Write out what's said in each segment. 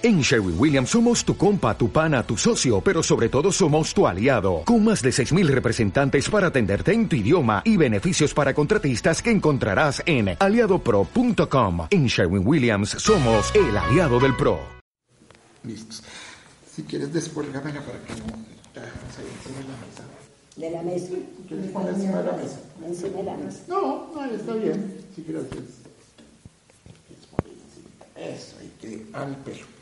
En Sherwin Williams somos tu compa, tu pana, tu socio, pero sobre todo somos tu aliado, con más de 6.000 representantes para atenderte en tu idioma y beneficios para contratistas que encontrarás en aliadopro.com. En Sherwin Williams somos el aliado del PRO. Listos. Si quieres descuélgamela para que no ahí encima de la mesa. De la mesa. ¿Quieres poner encima de la mesa? Encima de la mesa. No, no, está bien. Sí, gracias. Eso, ahí que al pelo.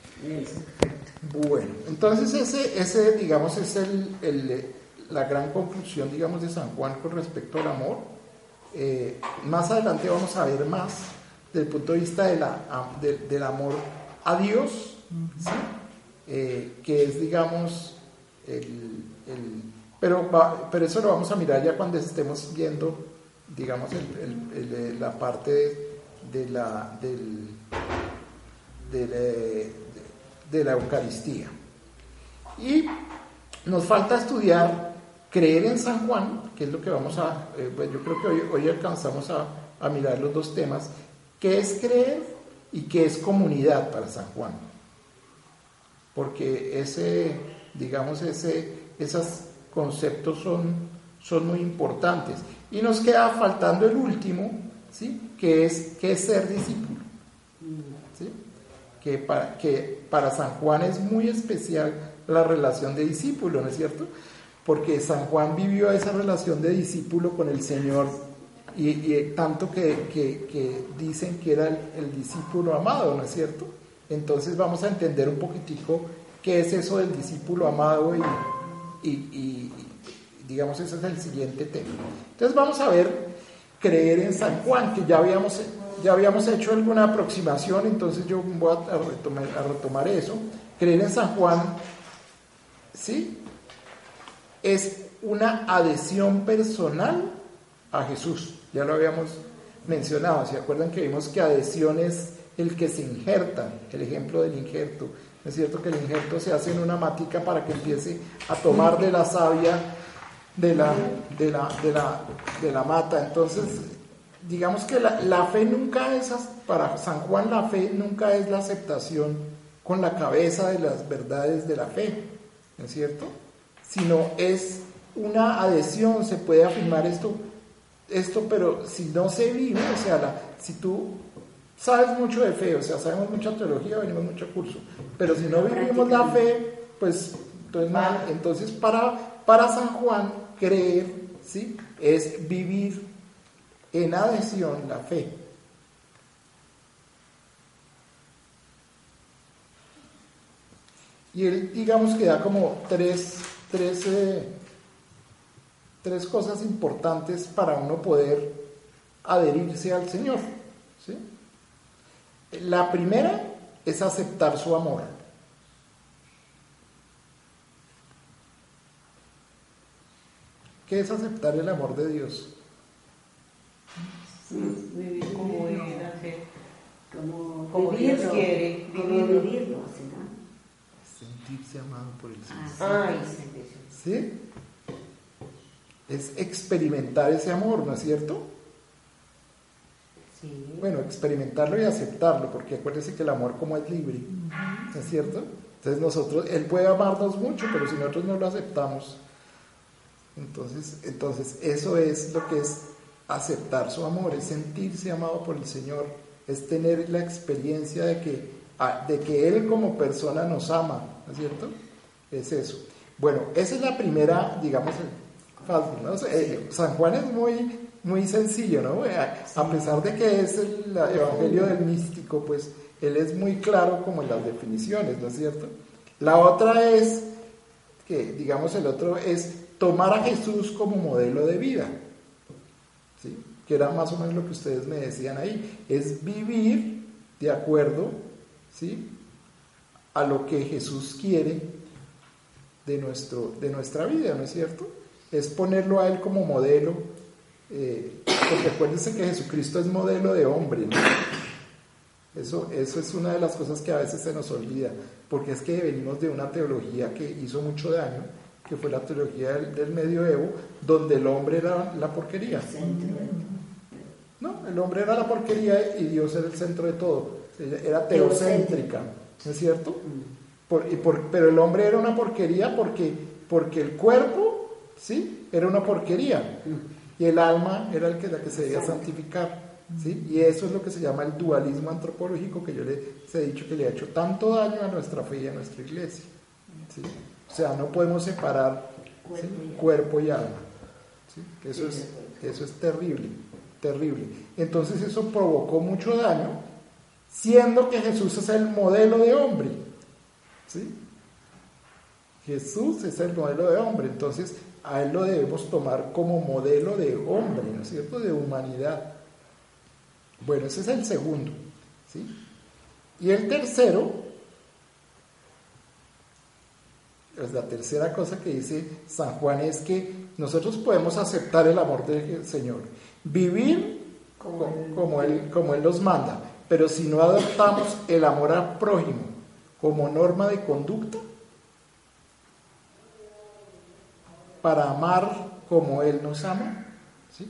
Bueno, entonces ese, ese digamos, es el, el, la gran conclusión, digamos, de San Juan con respecto al amor. Eh, más adelante vamos a ver más del punto de vista de la, de, del amor a Dios, ¿sí? eh, que es, digamos, el, el pero, va, pero eso lo vamos a mirar ya cuando estemos viendo, digamos, el, la parte de, la, del, de, de la Eucaristía. Y nos falta estudiar, creer en San Juan, que es lo que vamos a, eh, pues yo creo que hoy, hoy alcanzamos a, a, mirar los dos temas, qué es creer y qué es comunidad para San Juan. Porque ese, digamos, ese, esos conceptos son, son muy importantes. Y nos queda faltando el último, ¿sí? que, es, que es ser discípulo. ¿sí? Que para, que para San Juan es muy especial la relación de discípulo, ¿no es cierto? Porque San Juan vivió esa relación de discípulo con el Señor y, tanto que, dicen que era el, discípulo amado, ¿no es cierto? Entonces vamos a entender un poquitico qué es eso del discípulo amado y, y, y digamos ese es el siguiente tema. Entonces vamos a ver creer en San Juan, que ya habíamos ya habíamos hecho alguna aproximación, entonces yo voy a retomar, eso. Creer en San Juan, ¿sí? Es una adhesión personal a Jesús. Ya lo habíamos mencionado. ¿Se acuerdan que vimos que adhesión es el que se injerta? El ejemplo del injerto. Es cierto que el injerto se hace en una matica para que empiece a tomar de la savia de la, de la, de la, de la mata. Entonces, digamos que la, la, fe nunca es, para San Juan la fe nunca es la aceptación con la cabeza de las verdades de la fe, ¿no es cierto? Sino es una adhesión, se puede afirmar esto, esto pero si no se vive, o sea, la, si tú sabes mucho de fe, o sea, sabemos mucha teología, venimos mucho curso, pero si no vivimos la fe, pues entonces, entonces para, para San Juan creer, ¿sí? Es vivir en adhesión la fe. Y él, digamos que da como tres, tres, eh, tres cosas importantes para uno poder adherirse al Señor. ¿sí? La primera es aceptar su amor. ¿Qué es aceptar el amor de Dios? Vivir como Él hace, como, como vivirlo, Dios quiere como vivirlo. vivirlo, ¿será? Sentirse amado por el Señor. Ah, Ay, ¿Sí? Es experimentar ese amor, ¿no es cierto? sí. Bueno, experimentarlo y aceptarlo, porque acuérdense que el amor como es libre, ¿no es cierto? Entonces nosotros, Él puede amarnos mucho, pero si nosotros no lo aceptamos, entonces, entonces eso es lo que es aceptar su amor, es sentirse amado por el Señor, es tener la experiencia de que, de que Él como persona nos ama, ¿no es cierto? Es eso. Bueno, esa es la primera, digamos, fácil, ¿no? Eh, San Juan es muy, muy sencillo, ¿no? A pesar de que es el evangelio del místico, pues él es muy claro como en las definiciones, ¿no es cierto? La otra es, que digamos el otro es tomar a Jesús como modelo de vida. Que era más o menos lo que ustedes me decían ahí, es vivir de acuerdo ¿sí? a lo que Jesús quiere de, nuestro, de nuestra vida, ¿no es cierto? Es ponerlo a Él como modelo, eh, porque acuérdense que Jesucristo es modelo de hombre, ¿no? Eso, eso es una de las cosas que a veces se nos olvida, porque es que venimos de una teología que hizo mucho daño, que fue la teología del, del medioevo, donde el hombre era la porquería. No, el hombre era la porquería y Dios era el centro de todo. Era teocéntrica. ¿no es cierto? Por- y por- pero el hombre era una porquería porque, porque el cuerpo, ¿sí? Era una porquería. Y el alma era el que, la que se debía santificar. ¿sí? Y eso es lo que se llama el dualismo antropológico que yo les he dicho que le ha hecho tanto daño a nuestra fe y a nuestra iglesia. ¿sí? O sea, no podemos separar ¿sí? cuerpo y alma. ¿sí? Eso, es, eso es terrible, terrible. Entonces eso provocó mucho daño, siendo que Jesús es el modelo de hombre. ¿sí? Jesús es el modelo de hombre, entonces a él lo debemos tomar como modelo de hombre, ¿no es cierto? De humanidad. Bueno, ese es el segundo. ¿sí? Y el tercero, la tercera cosa que dice San Juan es que nosotros podemos aceptar el amor del Señor, vivir Como co- él- como él, nos manda, pero si no adoptamos el amor al prójimo como norma de conducta, para amar como Él nos ama, ¿sí?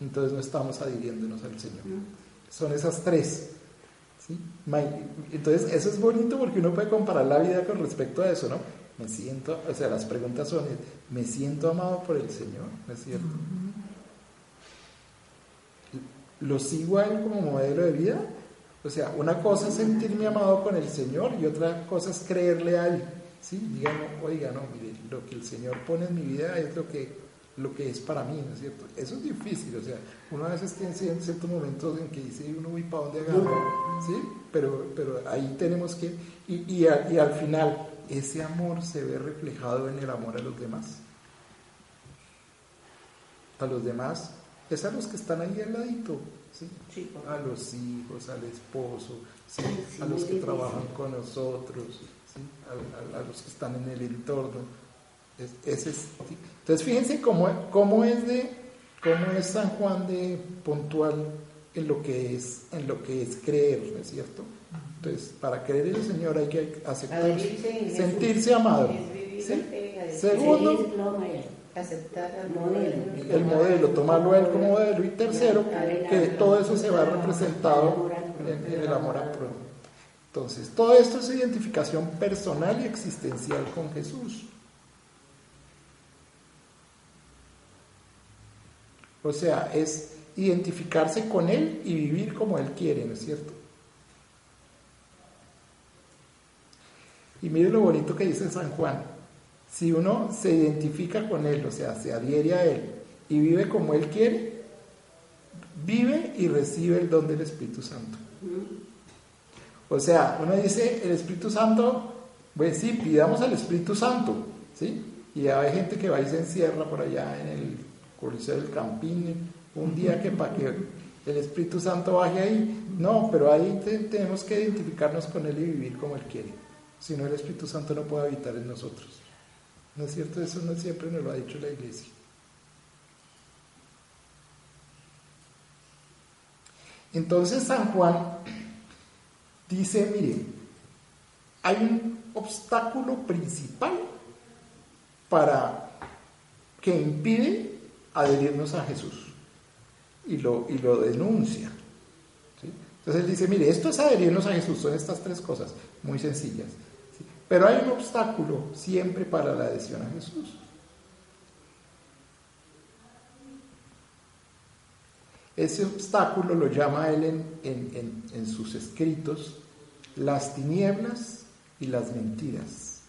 entonces no estamos adhiriéndonos al Señor. Son esas tres. ¿sí? Entonces, eso es bonito porque uno puede comparar la vida con respecto a eso, ¿no? Me siento, o sea, las preguntas son, ¿me siento amado por el Señor? ¿No es cierto? ¿Lo sigo a Él como modelo de vida? O sea, una cosa es sentirme amado con el Señor y otra cosa es creerle a Él. ¿sí? Digan, oiga, no, mire, lo que el Señor pone en mi vida es lo que, lo que es para mí, ¿no es cierto? Eso es difícil, o sea, uno a veces tiene cier- ciertos momentos en que dice, uno, uy, ¿para dónde agarro? ¿Sí? Pero, pero ahí tenemos que, y, y, a- y al final, ese amor se ve reflejado en el amor a los demás. A los demás, es a los que están ahí al ladito, ¿sí? A los hijos, al esposo, a los que trabajan con nosotros, ¿sí? a, a- a los que están en el entorno. Es- ese es- entonces fíjense cómo, cómo es de cómo es San Juan de puntual en lo que es en lo que es creer, ¿no es cierto? Entonces, para creer en el Señor hay que aceptar, sentirse amado. Segundo. Aceptar al Modelo. el modelo, tomarlo él como modelo. Y tercero, que todo eso se va representado en, en el amor a prójimo. Entonces, todo esto es identificación personal y existencial con Jesús. O sea, es identificarse con Él y vivir como Él quiere, ¿no es cierto? Y mire lo bonito que dice San Juan. Si uno se identifica con Él, o sea, se adhiere a Él y vive como Él quiere, vive y recibe el don del Espíritu Santo. O sea, uno dice, el Espíritu Santo, pues sí, pidamos al Espíritu Santo, ¿sí? Y hay gente que va y se encierra por allá en el Coliseo del Campín, un día que para que el Espíritu Santo baje ahí, no, pero ahí te- tenemos que identificarnos con Él y vivir como Él quiere. Si no, el Espíritu Santo no puede habitar en nosotros. ¿No es cierto? Eso no siempre nos lo ha dicho la iglesia. Entonces San Juan dice, mire, hay un obstáculo principal para que impide adherirnos a Jesús y lo, y lo denuncia. Entonces él dice, mire, esto es adherirnos a Jesús, son estas tres cosas muy sencillas. Pero hay un obstáculo siempre para la adhesión a Jesús. Ese obstáculo lo llama él en, en- en- en sus escritos las tinieblas y las mentiras.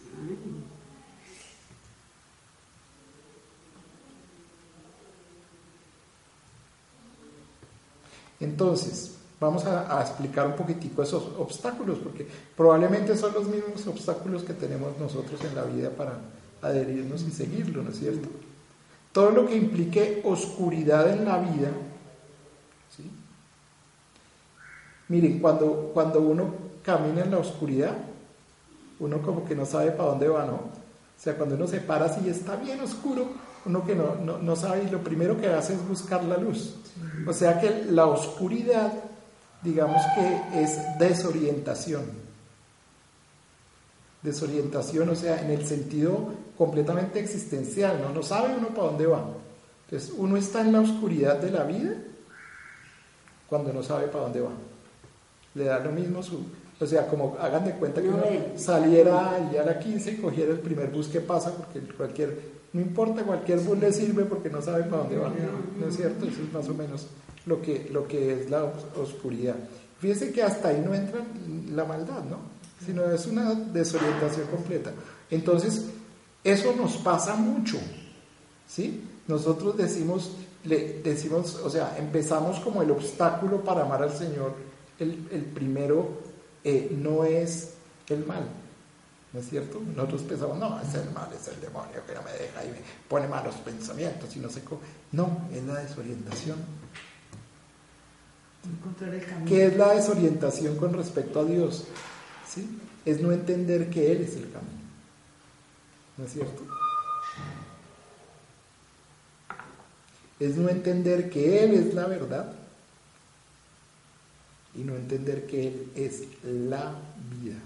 Entonces, vamos a, a explicar un poquitico esos obstáculos, porque probablemente son los mismos obstáculos que tenemos nosotros en la vida para adherirnos y seguirlo, ¿no es cierto? Todo lo que implique oscuridad en la vida, ¿sí? Miren, cuando, cuando uno camina en la oscuridad, uno como que no sabe para dónde va, ¿no? O sea, cuando uno se para así está bien oscuro, uno que no, no, no sabe y lo primero que hace es buscar la luz. O sea que la oscuridad, digamos que es desorientación. Desorientación, o sea, en el sentido completamente existencial, ¿no? No sabe uno para dónde va. Entonces, uno está en la oscuridad de la vida cuando no sabe para dónde va. Le da lo mismo su, O sea, como hagan de cuenta que No uno saliera allá a la 15 y cogiera el primer bus que pasa, porque cualquier, no importa, cualquier bus le sirve porque no saben para dónde va. ¿No es cierto? Eso es más o menos lo que, lo que es la os- oscuridad. Fíjense que hasta ahí no entra la maldad, ¿no? Sino es una desorientación completa. Entonces, eso nos pasa mucho, ¿sí? Nosotros decimos, le decimos, o sea, empezamos como el obstáculo para amar al Señor. El, el primero eh, no es el mal, ¿no es cierto? Nosotros pensamos, no, es el mal, es el demonio que no me deja y me pone malos pensamientos y no sé cómo. No, es la desorientación. ¿Qué es la desorientación con respecto a Dios? ¿Sí? Es no entender que Él es el camino. ¿No es cierto? Es no entender que Él es la verdad y no entender que Él es la vida.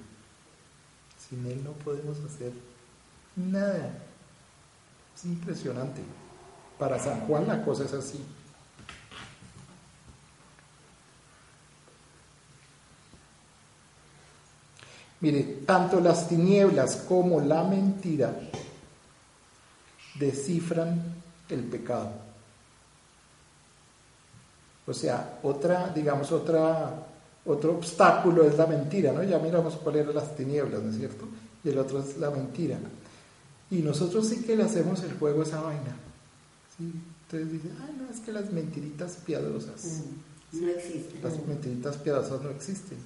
Sin Él no podemos hacer nada. Es impresionante. Para San Juan la cosa es así. Mire, tanto las tinieblas como la mentira descifran el pecado. O sea, otra, digamos, otra, otro obstáculo es la mentira, ¿no? Ya miramos cuál eran las tinieblas, ¿no es cierto? Y el otro es la mentira. Y nosotros sí que le hacemos el juego a esa vaina. ¿sí? Entonces dicen, ay, no, es que las mentiritas piadosas, No existe. las mentiritas piadosas no existen.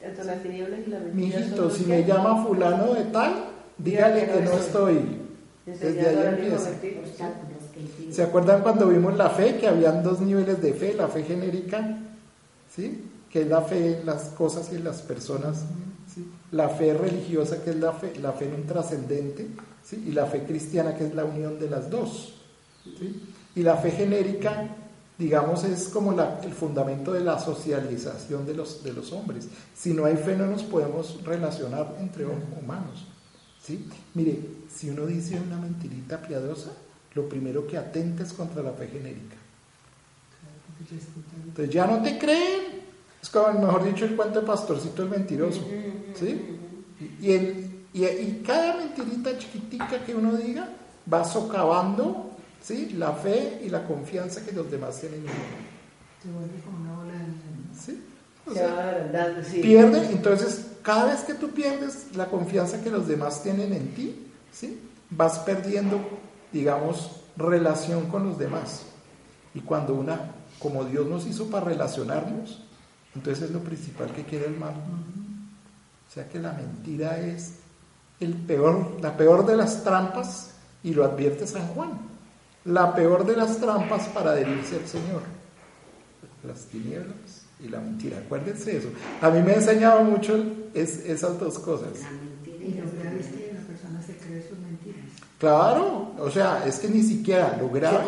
Tanto las tinieblas y la mentira. Mijito, si me llama fulano de tal, dígale que no estoy. Desde Enseñando ahí al hijo a empieza. ¿Se acuerdan cuando vimos la fe? Que habían dos niveles de fe, la fe genérica, ¿sí? que es la fe en las cosas y en las personas, ¿sí? la fe religiosa, que es la fe, la fe en un trascendente, ¿sí? y la fe cristiana, que es la unión de las dos. ¿sí? Y la fe genérica, digamos, es como el fundamento de la socialización de los, de los hombres. Si no hay fe, no nos podemos relacionar entre hum- humanos. ¿sí? Mire, si uno dice una mentirita piadosa, lo primero que atenta es contra la fe genérica. Entonces ya no te creen. Es como, mejor dicho, el cuento de pastorcito el mentiroso. ¿Sí? Y el- y- y cada mentirita chiquitica que uno diga va socavando ¿sí? la fe y la confianza que los demás tienen en uno. Se vuelve como una bola de. ¿sí? O Se sea, va agrandando, sí. pierden, entonces cada vez que tú pierdes la confianza que los demás tienen en ti, ¿sí? vas perdiendo, digamos, relación con los demás. Y cuando una, como Dios nos hizo para relacionarnos, entonces es lo principal que quiere el mal. O sea que la mentira es el peor, la peor de las trampas, y lo advierte San Juan, la peor de las trampas para adherirse al Señor. Las tinieblas y la mentira, acuérdense eso. A mí me ha enseñado mucho es- esas dos cosas. La mentira Y lo grave es que la persona se cree sus mentiras. Claro, o sea, es que ni siquiera lo grave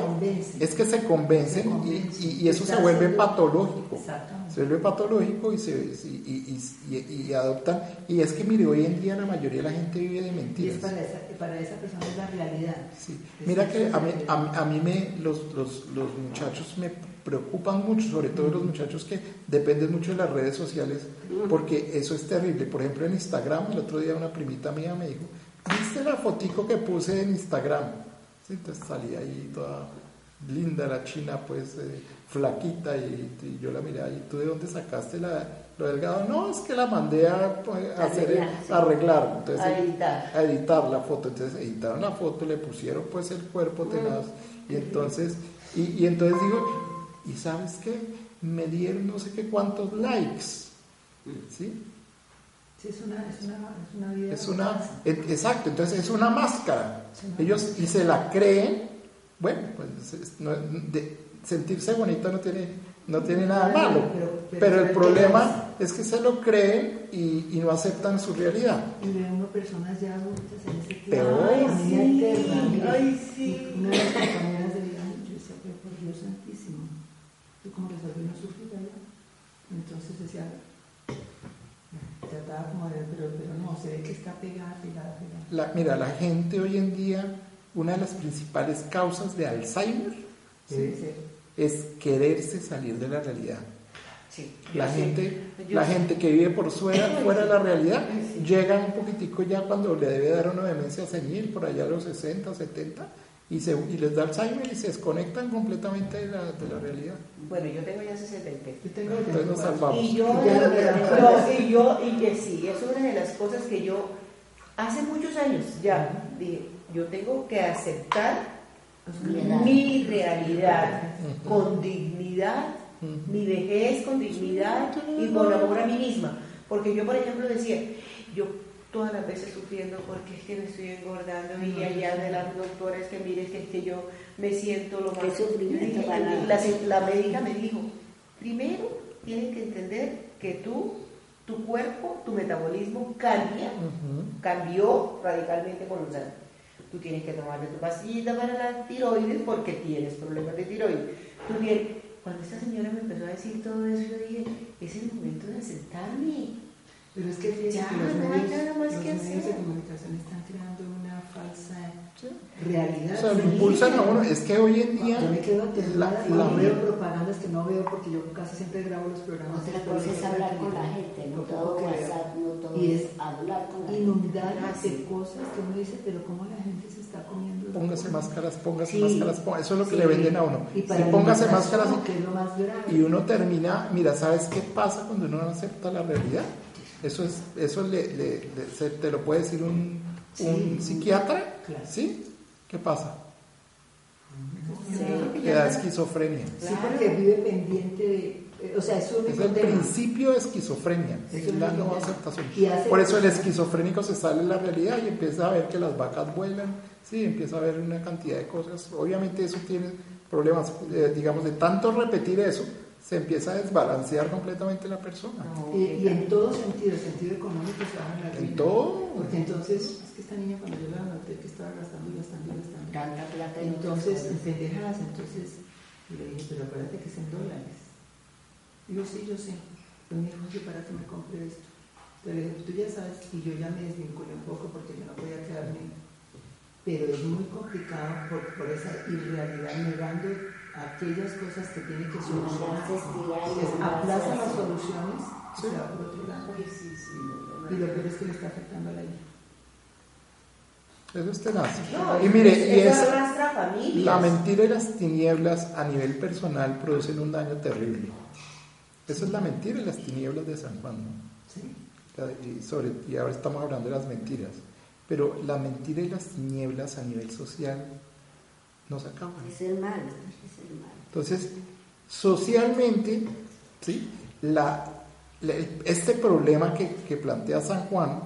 es que se convencen Se y, convence. y- y eso se vuelve patológico. Exactamente. Se vuelve patológico y, se, y, y- y- y adoptan. Y es que, mire, hoy en día la mayoría de la gente vive de Y es mentiras. para esa, para esa persona es la realidad. Sí. Mira que a mí, a, a mí me, los, los, los muchachos me preocupan mucho, sobre todo los muchachos que dependen mucho de las redes sociales, porque eso es terrible. Por ejemplo, en Instagram, el otro día una primita mía me dijo, ¿viste la fotico que puse en Instagram? Sí, entonces salía ahí toda linda la china, pues eh, flaquita, y, y yo la miré, ¿y tú de dónde sacaste la, lo delgado? No, es que la mandé a, pues, a hacer, Arreglar, sí. a arreglar. Entonces, A editar. a editar la foto. Entonces editaron la foto, le pusieron pues el cuerpo tenaz. Y entonces, y, y entonces digo, ¿y sabes qué? Me dieron no sé qué cuántos likes. ¿Sí? Sí, es una, es una, es una vida. Es una, exacto, entonces es una máscara. Es una Ellos y se la creen, bueno, pues es- no- de- sentirse bonita no tiene, no tiene nada malo, Pero- pero- pero el problema es que se lo creen y, y no aceptan su realidad. Y ve uno personas ya adultas en ese tiempo. Peor. Ay, sí, eterna, mire. ay, sí. Y Una de las compañeras de vida, yo decía, pero por Dios santísimo, yo como resolví no sufrir allá. Entonces decía, trataba como de, pero, pero no, se ve que está pegada, pegada, pegada. La- mira, la gente hoy en día, una de las principales causas de Alzheimer ¿sí? Es quererse salir de la realidad. Sí. La sí. gente, la sí. gente que vive por fuera, fuera de la realidad, Sí. llega un poquitico ya cuando le debe dar una demencia senil, por allá a los 60, 70, y, se, y les da Alzheimer y se desconectan completamente de la, de la realidad. Bueno, yo tengo ya 63. Yo tengo Entonces nos 74. salvamos. Y yo, no y yo, y que sí, es una de las cosas que yo, hace muchos años ya, dije, yo tengo que aceptar mi realidad con dignidad, mi vejez con dignidad y con amor a mí misma. Porque yo, por ejemplo, decía, yo todas las veces sufriendo porque es que me estoy engordando y allá de las doctoras que mire que es que yo me siento lo más... Sufrimiento para la, la médica me dijo, primero tienes que entender que tú, tu cuerpo, tu metabolismo cambia. Cambió radicalmente con los años. Tú tienes que tomarte tu pastillita para la tiroides porque tienes problemas de tiroides. Tú tienes... Cuando esta señora me empezó a decir todo eso, yo dije, es el momento de aceptarme. Pero es que fíjense Ya, que los no hay medios, nada más los que medios de hacer. comunicación están creando una falsa realidad. O sea, Sí. impulsan a uno. Es que hoy en día Yo me quedo la, la veo propagandas que no veo porque yo casi siempre grabo los programas. Otra cosa es la hablar con la gente, no todo. WhatsApp, no todo Y es hablar con la gente. inundar Ah, de cosas que uno dice, pero cómo la gente se está comiendo. póngase máscaras, póngase Sí. máscaras, póngase- eso es lo que Sí. le venden a uno. Y Si para póngase la máscaras que es lo más grave. y uno termina, mira, ¿sabes qué pasa cuando uno no acepta la realidad? Eso es, eso le, le- le- se- te lo puede decir un, un psiquiatra, Claro. ¿sí? ¿Qué pasa? Sí, Le da esquizofrenia. Sí, porque vive pendiente de. eh, O sea, es Es el tema. principio de esquizofrenia, Es la no aceptación. Por eso el esquizofrénico se sale de la realidad y empieza a ver que las vacas vuelan, sí, empieza a ver una cantidad de cosas. Obviamente eso tiene problemas, eh, digamos, de tanto repetir eso, se empieza a desbalancear completamente la persona. No, Y, en todo sentido, sentido económico se van a la En ruina. todo. Porque entonces, es que esta niña cuando yo la noté que estaba gastando y gastando y gastando. Tanta plata Entonces, en pendejadas, entonces le dije, pero acuérdate que es en dólares. Digo, sí, yo sé. Pues me dijo, oye, para que me compre esto. Pero le dije, tú ya sabes, y yo ya me desvinculé un poco porque yo no podía quedarme. Pero es muy complicado por, por esa irrealidad, negando aquellas cosas que tiene que solucionar. Aplaza las soluciones y se va por otro lado. Uy, sí, sí, no, no, Y lo peor es que le está afectando a la hija. Eso es tenaz. No, y mire, y es, la mentira y las tinieblas a nivel personal producen un daño terrible. Eso es la mentira y las tinieblas de San Juan. ¿no? Sí. y, sobre, y ahora estamos hablando de las mentiras, pero la mentira y las tinieblas a nivel social no se acaban. Es el mal. Entonces, socialmente, ¿sí? La, la- este problema que, que plantea San Juan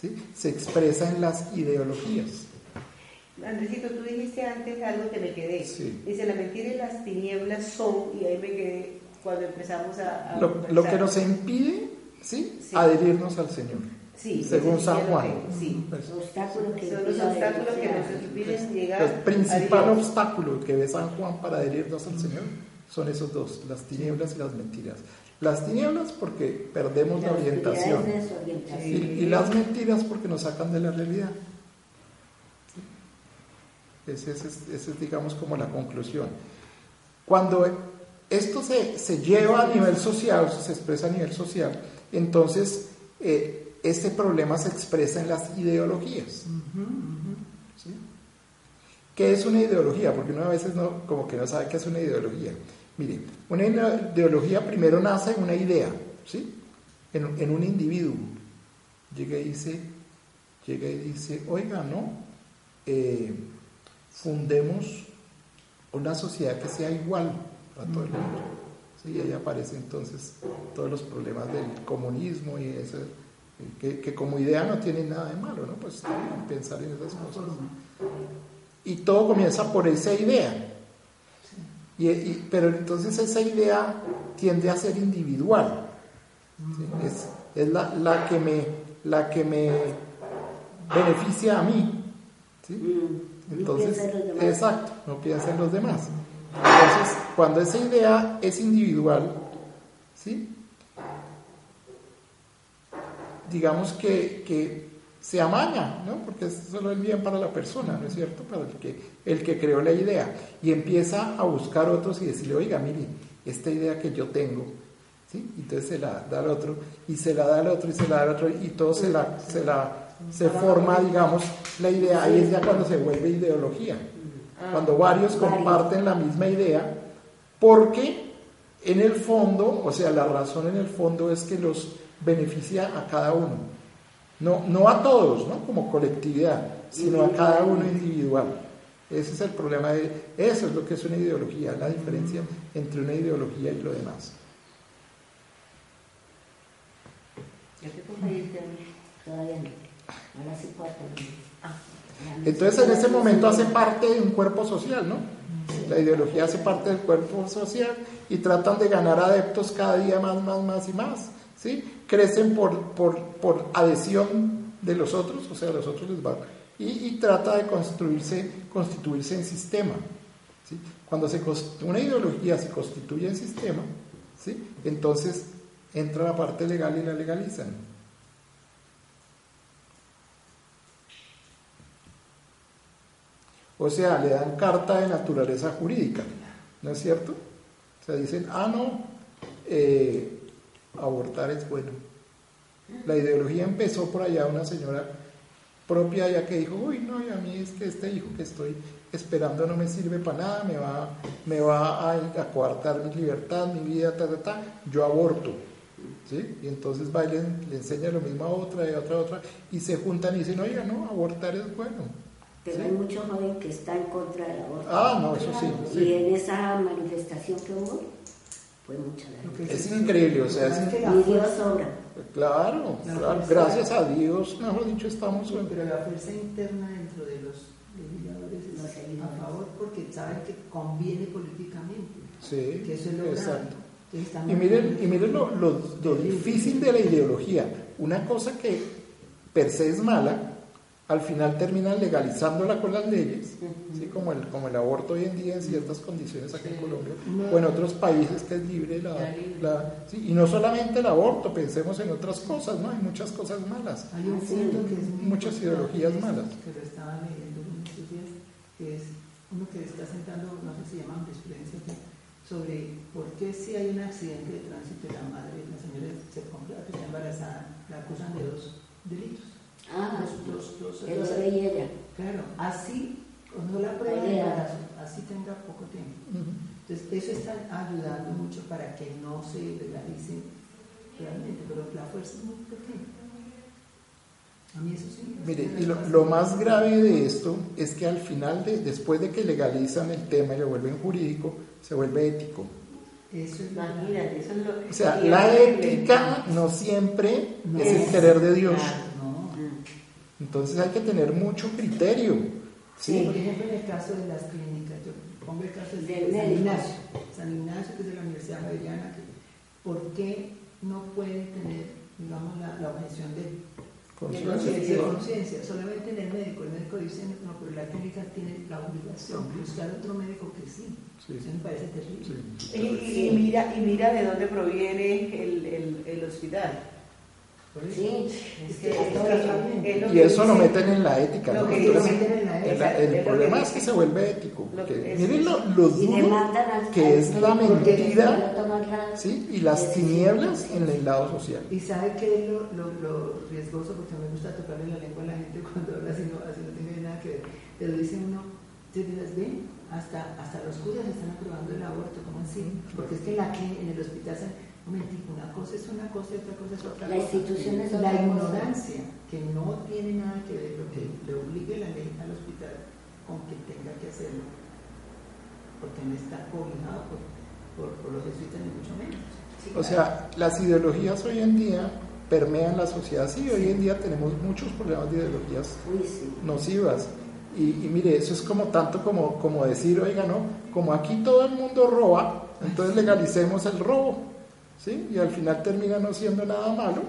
¿sí? se expresa en las ideologías. Andresito, tú dijiste antes algo que me quedé. Sí. Dice, la mentira y las tinieblas son, y ahí me quedé cuando empezamos a... a Lo, que nos impide ¿sí? Sí. adherirnos al Señor, Sí, según San Juan. que- sí. Pues, Obstáculos que Son los obstáculos que nos impiden llegar El principal a Dios. obstáculo que ve San Juan para adherirnos al Señor son esos dos, las tinieblas y las mentiras. Las tinieblas porque perdemos la, orientación y, y las mentiras porque nos sacan de la realidad. Esa es, ese es, digamos, como la conclusión. Cuando esto se, se lleva a nivel social, se expresa a nivel social, entonces eh, este problema se expresa en las ideologías. ¿sí? ¿Qué es una ideología? Porque uno a veces no, como que no sabe qué es una ideología. Mire, una ideología primero nace en una idea, ¿sí? En, en un individuo. Llega y dice, llega y dice, oiga, ¿no? Eh, fundemos una sociedad que sea igual para todo el mundo. ¿sí? Y ahí aparecen entonces todos los problemas del comunismo y eso, que, que como idea no tiene nada de malo, ¿no? Pues pensar en esas cosas. Y todo comienza por esa idea. Y, y- pero entonces esa idea tiende a ser individual. ¿sí? Es, es la, la que me, la que me beneficia a mí. ¿sí? Mm, no Entonces, en exacto, no piensa en los demás. Entonces, cuando esa idea es individual, ¿sí? Digamos que, que se amaña, ¿no? porque es solo el bien para la persona, ¿no es cierto? Para el que, el que creó la idea. Y empieza a buscar otros y decirle, oiga, mire, esta idea que yo tengo, ¿sí? Entonces se la da al otro, y se la da al otro, y se la da al otro, y todo se la, se la, se forma, digamos, la idea, ahí es ya cuando se vuelve ideología. Cuando varios Varios. comparten la misma idea, porque en el fondo, o sea, la razón en el fondo es que los beneficia a cada uno. No, no a todos, ¿no? Como colectividad, sino a cada uno individual. Ese es el problema de... Eso es lo que es una ideología, la diferencia entre una ideología y lo demás. Ah, Entonces en ese momento hace parte de un cuerpo social, ¿no? La ideología hace parte del cuerpo social y tratan de ganar adeptos cada día más, más, más y más, ¿sí? Crecen por, por, por adhesión de los otros, o sea, los otros les va... Y, trata de construirse, constituirse en sistema, ¿sí? Cuando se, una ideología se constituye en sistema, ¿sí? Entonces entra la parte legal y la legalizan. O sea, le dan carta de naturaleza jurídica, ¿no es cierto? O sea, dicen, ah, no, eh, abortar es bueno. La ideología empezó por allá una señora propia ya que dijo, uy, no, y a mí es que este hijo que estoy esperando no me sirve para nada, me va, me va a, a coartar mi libertad, mi vida, ta, ta, ta, yo aborto. ¿Sí? Y entonces va y le, le enseña lo mismo a otra y a otra, a otra, y se juntan y dicen, oiga, no, abortar es bueno. Pero hay mucho joven que está en contra del aborto. Ah, no, eso sí, Y sí. en esa manifestación que hubo, fue mucha la Es increíble, o sea, es Y Dios obra. Claro, La claro, gracias a Dios, mejor dicho, estamos Sí, pero la fuerza interna dentro de los legisladores Los es a legisladores. favor porque saben que conviene políticamente. Sí, Que eso es lo exacto. Y miren, y miren lo, lo- lo difícil de la ideología. Una cosa que per se es mala, al final terminan legalizándola con las leyes, ¿sí? como, el, como el aborto hoy en día en ciertas condiciones aquí en Colombia, o en otros países que es libre. La, la- sí, y no solamente el aborto, pensemos en otras cosas, ¿no? Hay muchas cosas malas. Hay un punto que es Muchas ideologías esto, malas. Que lo estaba leyendo en estos días, que es uno que está sentando, no sé si se llama jurisprudencia, aquí, sobre por qué si hay un accidente de tránsito y la madre, la señora se compra, que está embarazada, la acusan de dos delitos. Ah, el dos- bebé y ella. Claro, así, cuando la prueba de Idea. embarazo, así tenga poco tiempo. Entonces, eso está ayudando mucho para que no se legalice realmente, pero la fuerza es muy pequeña. A mí eso sí. Mire, y lo, más grave de esto es que al final, de, después de que legalizan el tema y lo vuelven jurídico, se vuelve ético. Eso es. Imagínate, eso es lo O sea, la que- ética no siempre No. es el querer de Dios. Claro. Entonces hay que tener mucho criterio. Sí, ¿sí? por ejemplo, en el caso de las clínicas, yo pongo el caso de Del San. Ignacio. San Ignacio, que es de la Universidad Javeriana, que ¿por qué no puede tener, digamos, la, la objeción de Conciencia. Solamente en el médico. El médico dice, no, pero la clínica tiene la obligación de buscar otro médico que sí. Sí. Eso me parece terrible. Sí. Y, y mira, y mira de dónde proviene el, el, el hospital. Por eso. Sí, Es que Hasta es ahora que- también. es lo Y eso lo meten en la ética. lo ¿no? que Entonces, lo meten en la el, ética. el Es lo problema que es que se vuelve ético. Lo que- miren lo, lo duro que es la mentira la ¿sí? y las tinieblas en el lado social. Y sabe que es lo, lo, lo riesgoso, porque me gusta tocarle la lengua a la gente cuando habla así no, así no tiene nada que ver. Pero dice uno, ¿ustedes las ven? Hasta, hasta los curas están aprobando el aborto, ¿cómo así? Porque es que en, la, en el hospital, una cosa es una cosa y otra cosa es otra La cosa. institución es La otra ignorancia, que no tiene nada que ver lo que le obligue la ley al hospital con que tenga que hacerlo, porque no está cobijado por, por, por los jesuitas ni mucho menos. O sea, las ideologías hoy en día permean la sociedad. Sí, hoy en día tenemos muchos problemas de ideologías Uy, sí. nocivas. Y, y mire, eso es como tanto como, como decir, oiga, no, como aquí todo el mundo roba, entonces legalicemos el robo, ¿sí? Y al final termina no siendo nada malo,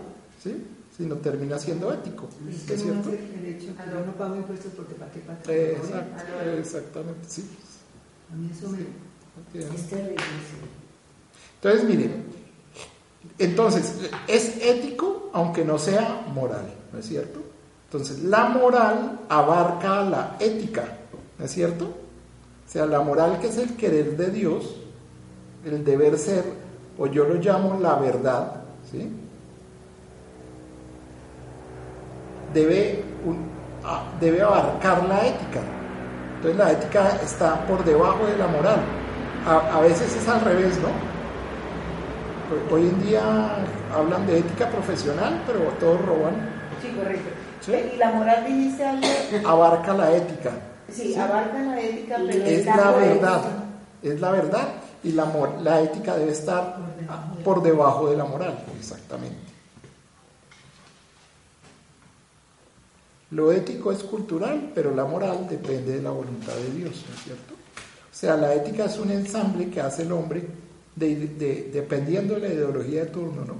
¿sí? Sino termina siendo ético, Es ¿es que no cierto? el hecho que yo no pago impuestos porque para qué pago. Eh, exact- exactamente, sí. A mí eso me... Es terrible. Entonces, mire, entonces, es ético aunque no sea moral, ¿no es cierto? Entonces, la moral abarca la ética, ¿no es cierto? O sea, la moral que es el querer de Dios, el deber ser o yo lo llamo la verdad, ¿sí? debe, debe abarcar la ética. Entonces la ética está por debajo de la moral. A, veces es al revés, ¿no? Hoy en día hablan de ética profesional, pero todos roban. Sí, correcto. ¿Y la moral dijiste algo? Abarca la ética. Sí, abarca la ética, pero es la verdad. Es la verdad y la, la ética debe estar por debajo de la moral, exactamente. Lo ético es cultural, pero la moral depende de la voluntad de Dios, ¿no es cierto? O sea, la ética es un ensamble que hace el hombre dependiendo de la ideología de turno, ¿no?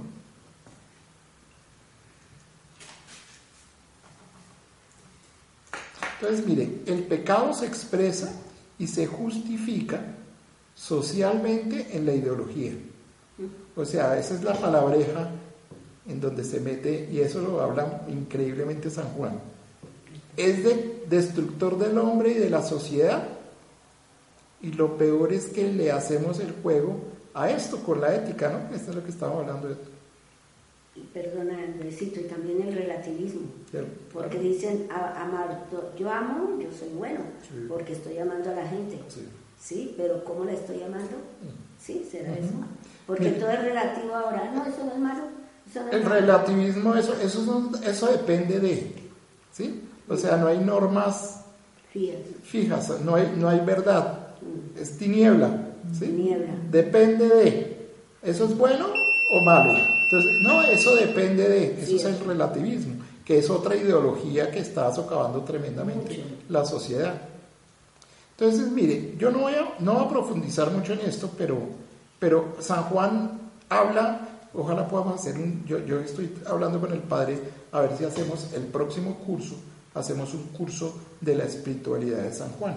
Entonces, mire, el pecado se expresa y se justifica socialmente en la ideología. O sea, esa es la palabreja en donde se mete, y eso lo habla increíblemente San Juan es de, destructor del hombre y de la sociedad. Y lo peor es que le hacemos el juego a esto con la ética, ¿no? Esto es lo que estamos hablando. De y perdona, Andresito, y también el relativismo. porque dicen, amar, yo amo, yo soy bueno, porque estoy amando a la gente. Sí. Pero ¿cómo la estoy amando? Mm. Sí, será eso. Porque todo es relativo ahora. No, eso no es malo. el relativismo, eso, eso, eso depende de. ¿Sí? O sea, no hay normas fijas, no hay, no hay verdad, mm. es tiniebla. Depende de, ¿eso es bueno o malo? Entonces, no, eso depende de, eso es el relativismo, que es otra ideología que está socavando tremendamente la sociedad. Entonces, mire, yo no voy a, no voy a profundizar mucho en esto, pero, pero San Juan habla, ojalá podamos hacer un, yo, yo estoy hablando con el Padre, a ver si hacemos el próximo curso hacemos un curso de la espiritualidad de San Juan.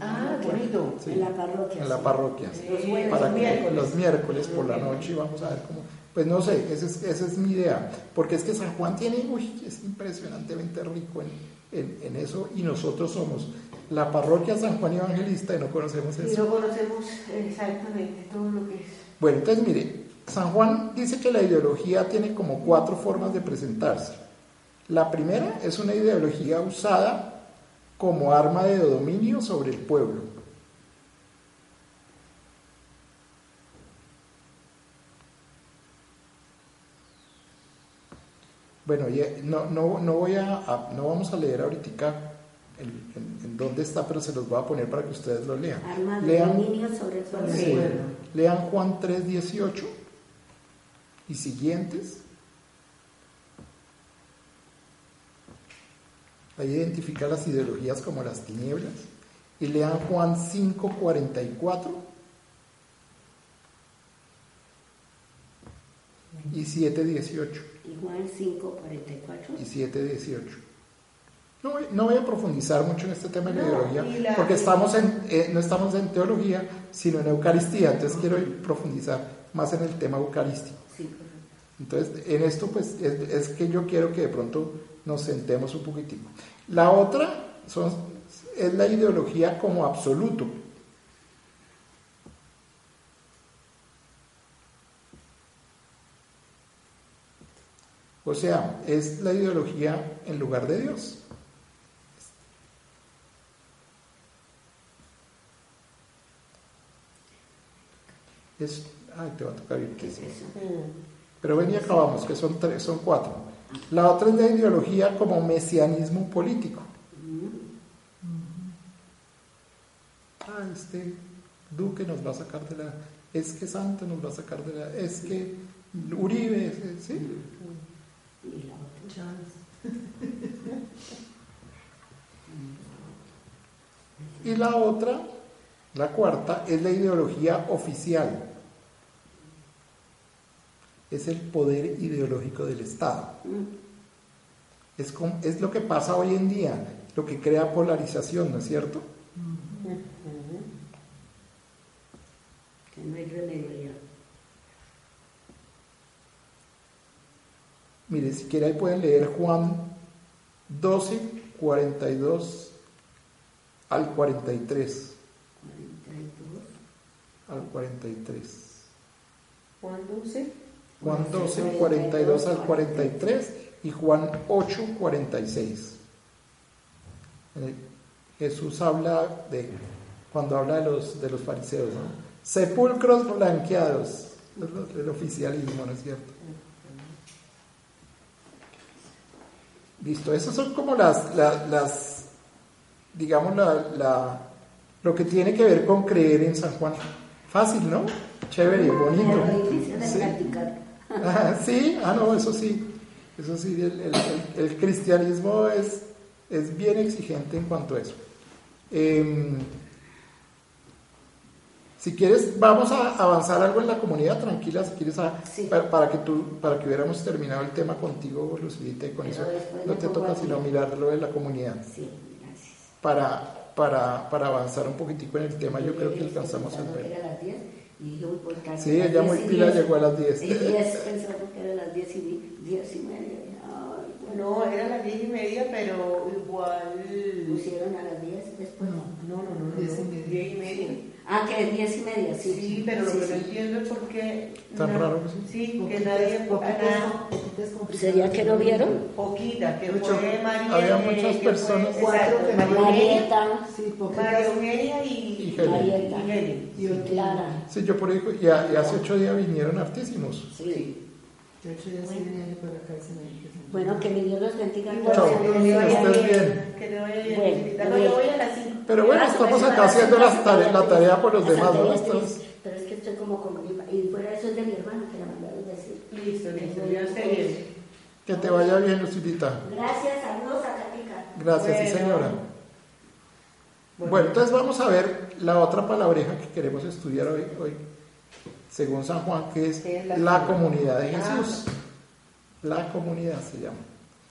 Ah, bonito. En la parroquia. En la parroquia. Para que los miércoles por la noche vamos a ver cómo. Pues no sé, esa es, esa es mi idea. Porque es que San Juan tiene, uy, es impresionantemente rico en, en, eso y nosotros somos la parroquia San Juan Evangelista y no conocemos eso. Y no conocemos exactamente todo lo que es. Bueno, entonces mire, San Juan dice que la ideología tiene como cuatro formas de presentarse. La primera es una ideología usada como arma de dominio sobre el pueblo. Bueno, no, no, voy a, no vamos a leer ahorita en, dónde está, pero se los voy a poner para que ustedes lo lean. Arma de dominio sobre pueblo. lean Juan 3.18 y siguientes. Ahí identifica las ideologías como las tinieblas. Y lean Juan 5, 44 y 7, 18. Y Juan 5, 44 y 7, 18. No, no voy a profundizar mucho en este tema de la ideología, porque estamos en, eh, no estamos en teología, sino en Eucaristía, entonces quiero profundizar más en el tema eucarístico. entonces, en esto pues es, es que yo quiero que de pronto nos sentemos un poquitico. La otra son, es la ideología como absoluto. O sea, es la ideología en lugar de Dios. Es, ay, te va a tocar qué es eso. Pero ven y acabamos, que son tres, son cuatro. La otra es la ideología como mesianismo político. Ah, este Duque nos va a sacar de la... Es que Santo nos va a sacar de la... Es que Uribe, ¿sí? Y la otra, la cuarta, es la ideología oficial es el poder ideológico del Estado. Es, es, lo que pasa hoy en día, lo que crea polarización, ¿no es cierto? Que no hay remedio Mire, si quiere ahí pueden leer Juan 12, 42 al 43. 42. Al 43. Juan 12. Juan 12, 42 al 43 y Juan 8, 46. Eh, Jesús habla de, cuando habla de los, de los fariseos, sepulcros blanqueados, el oficialismo, ¿no es cierto? Listo, esas son como las, las, digamos, la, lo que tiene que ver con creer en San Juan. Fácil, ¿no? Chévere, bonito. ¿Sí? Ah, sí, ah, no, eso sí. Eso sí, el, cristianismo es, es bien exigente en cuanto a eso. Em, si quieres, vamos a avanzar algo en la comunidad, tranquila, si quieres, para, que tú, para que hubiéramos terminado el tema contigo, Lucilita, y con eso no te toca sino mirarlo de la comunidad. Sí, gracias. Para, para, para avanzar un poquitico en el tema, yo creo que alcanzamos a ver. Sí, ella muy pila llegó a las 10. Y 10 pensando que era las 10 y, 10 y media. No, era las 10 y media, pero igual. ¿Pusieron a las 10 después? No, no, no, no, 10 y media. Ah, que es 10 y media, sí. Sí, pero lo que no entiendo es por qué. Tan raro que sí. Sí, que nadie. Poquitas, poquitas ¿Sería que no vieron? Poquita, que fue María. Había muchas personas. Cuatro, que Marieta. Sí, María Eugenia y, y Marieta. Y, y Clara. Sí, yo por ahí, y, y hace ocho días vinieron hartísimos. Sí. De hecho, ya sí acá y se me bueno, que mi Dios los bendiga. Chao, que te vaya bien. Que te vaya bien. Bueno, yo voy a las 5. Pero bueno, estamos acá haciendo la tarea, la tarea por los demás, ¿no? Pero es que estoy como con mi... Y fuera eso es de mi hermano, que la mandaron decir. Listo, listo, ya esté bien. Que te vaya bien, Lucilita. Gracias, saludos a Catica. Gracias, sí señora. Bueno. entonces vamos a ver la otra palabreja que queremos estudiar hoy, hoy según San Juan, que es la, comunidad de Jesús. La comunidad se llama.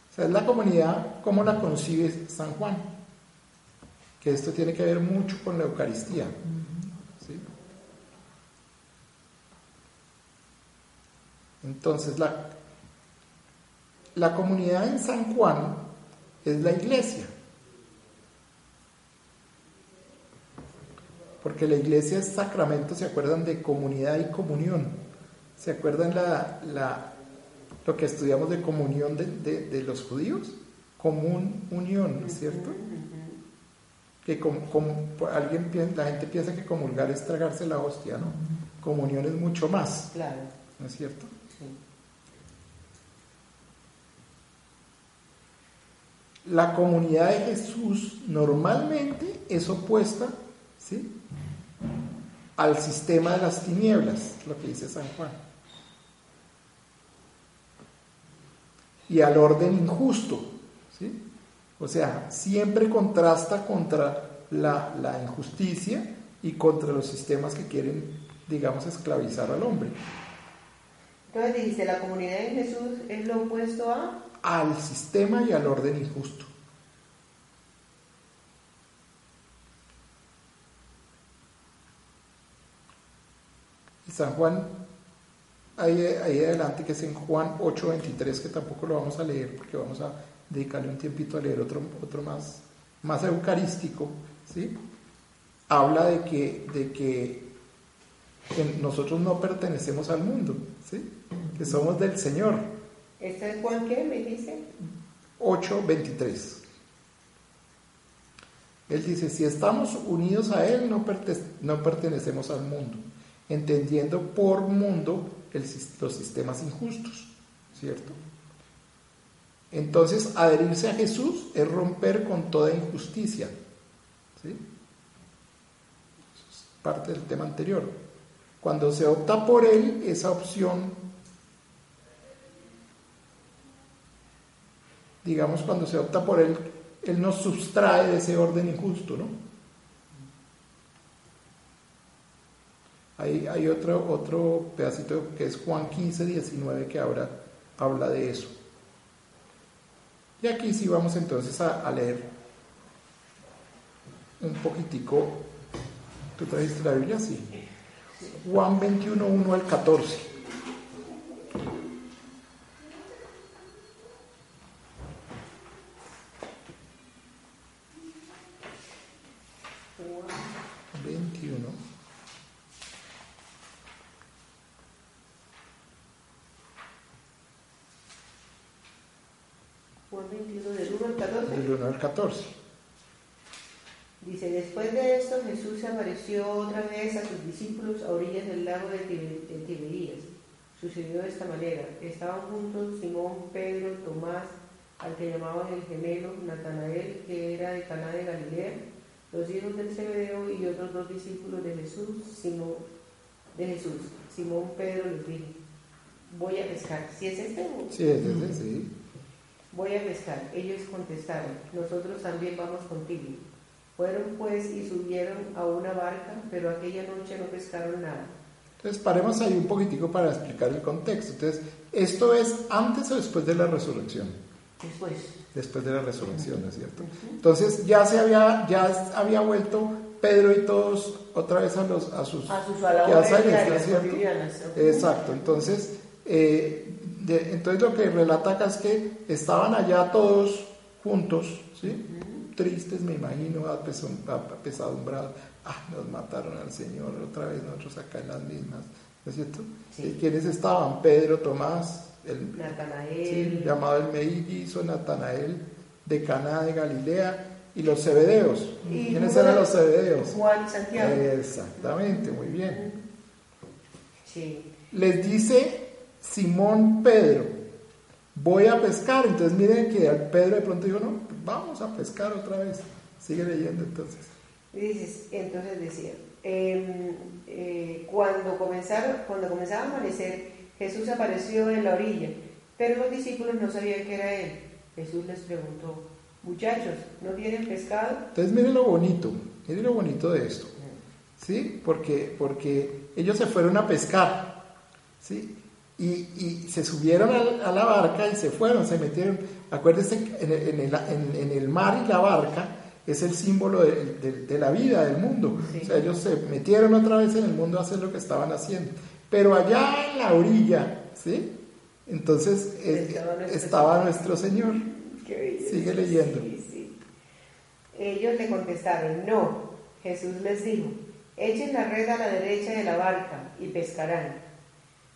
O sea, es la comunidad como la concibe San Juan. Que esto tiene que ver mucho con la Eucaristía. Entonces, la, la comunidad en San Juan es la iglesia. Porque la iglesia es sacramento, ¿se acuerdan de comunidad y comunión? ¿Se acuerdan la, la lo que estudiamos de comunión de, los judíos, común unión, ¿no es cierto? Que alguien la gente piensa que comulgar es tragarse la hostia, ¿no? Comunión es mucho más, claro. ¿no es cierto? La comunidad de Jesús normalmente es opuesta, ¿sí? Al sistema de las tinieblas, lo que dice San Juan. y al orden injusto. ¿sí? O sea, siempre contrasta contra la, la, injusticia y contra los sistemas que quieren, digamos, esclavizar al hombre. Entonces dice, la comunidad de Jesús es lo opuesto a... Al sistema y al orden injusto. San Juan ahí, ahí adelante, que es en Juan 8:23, que tampoco lo vamos a leer porque vamos a dedicarle un tiempito a leer otro, otro más, más eucarístico, ¿sí? Habla de que, de que, nosotros no pertenecemos al mundo, ¿sí? Que somos del Señor. ¿Este es Juan qué me dice? 8:23. Él dice, si estamos unidos a Él, no, no pertenecemos al mundo, entendiendo por mundo los sistemas injustos, ¿cierto? Entonces, adherirse a Jesús es romper con toda injusticia, ¿sí? es parte del tema anterior. Cuando se opta por Él, esa opción, digamos, cuando se opta por Él, Él nos sustrae de ese orden injusto, ¿no? Hay, otro, otro pedacito que es Juan 15, 19 que ahora habla de eso. Y aquí sí vamos entonces a, leer un poquitico. ¿Tú trajiste la Biblia? Sí. Juan 21, 1 al 14. 21, del 1 al 14. Del 1 al 14. Dice, después de esto Jesús se apareció otra vez a sus discípulos a orillas del lago de Tiberías. Sucedió de esta manera. Estaban juntos Simón, Pedro, Tomás, al que llamaban el gemelo, Natanael, que era de Caná de Galilea, los hijos del Zebedeo y otros dos discípulos de Jesús, Simón, de Jesús. Simón Pedro les dijo, voy a pescar. ¿Si es este? Sí, es este, sí. Voy a pescar. Ellos contestaron, nosotros también vamos contigo. Fueron pues y subieron a una barca, pero aquella noche no pescaron nada. Entonces paremos ahí un poquitico para explicar el contexto. Entonces, ¿esto es antes o después de la resurrección? Después. Después de la resurrección, ¿no es cierto? Entonces ya se había, ya había vuelto Pedro y todos otra vez a, los, a sus, a sus a ¿cierto? Exacto, entonces, eh, entonces lo que relata acá es que estaban allá todos juntos, ¿sí? Tristes, me imagino, apesadumbrados, ah, nos mataron al Señor, otra vez nosotros acá en las mismas, ¿no es cierto? Sí. ¿Quiénes estaban? Pedro, Tomás, el, Natanael. llamado el mellizo Natanael, de Caná de Galilea, y los Cebedeos. ¿Quiénes eran los Cebedeos? Juan y Santiago. Exactamente, muy bien. Sí. Les dice Simón Pedro, voy a pescar. Entonces miren que Pedro de pronto dijo, no, vamos a pescar otra vez. Sigue leyendo entonces. Dices, entonces decía, em, eh, cuando, comenzaron, cuando comenzaba a amanecer, Jesús apareció en la orilla, pero los discípulos no sabían que era él. Jesús les preguntó, muchachos, ¿no tienen pescado? Entonces miren lo bonito, miren lo bonito de esto, ¿sí? Porque, porque ellos se fueron a pescar, ¿sí? Y, y se subieron a, la barca y se fueron, se metieron, acuérdense, en, en, el, en el mar y la barca es el símbolo de, de, la vida, del mundo. O sea, ellos se metieron otra vez en el mundo a hacer lo que estaban haciendo. Pero allá en la orilla, ¿sí? Entonces eh, estaba, nuestro, Señor. Sigue leyendo. Ellos le contestaron, no. Jesús les dijo, echen la red a la derecha de la barca y pescarán.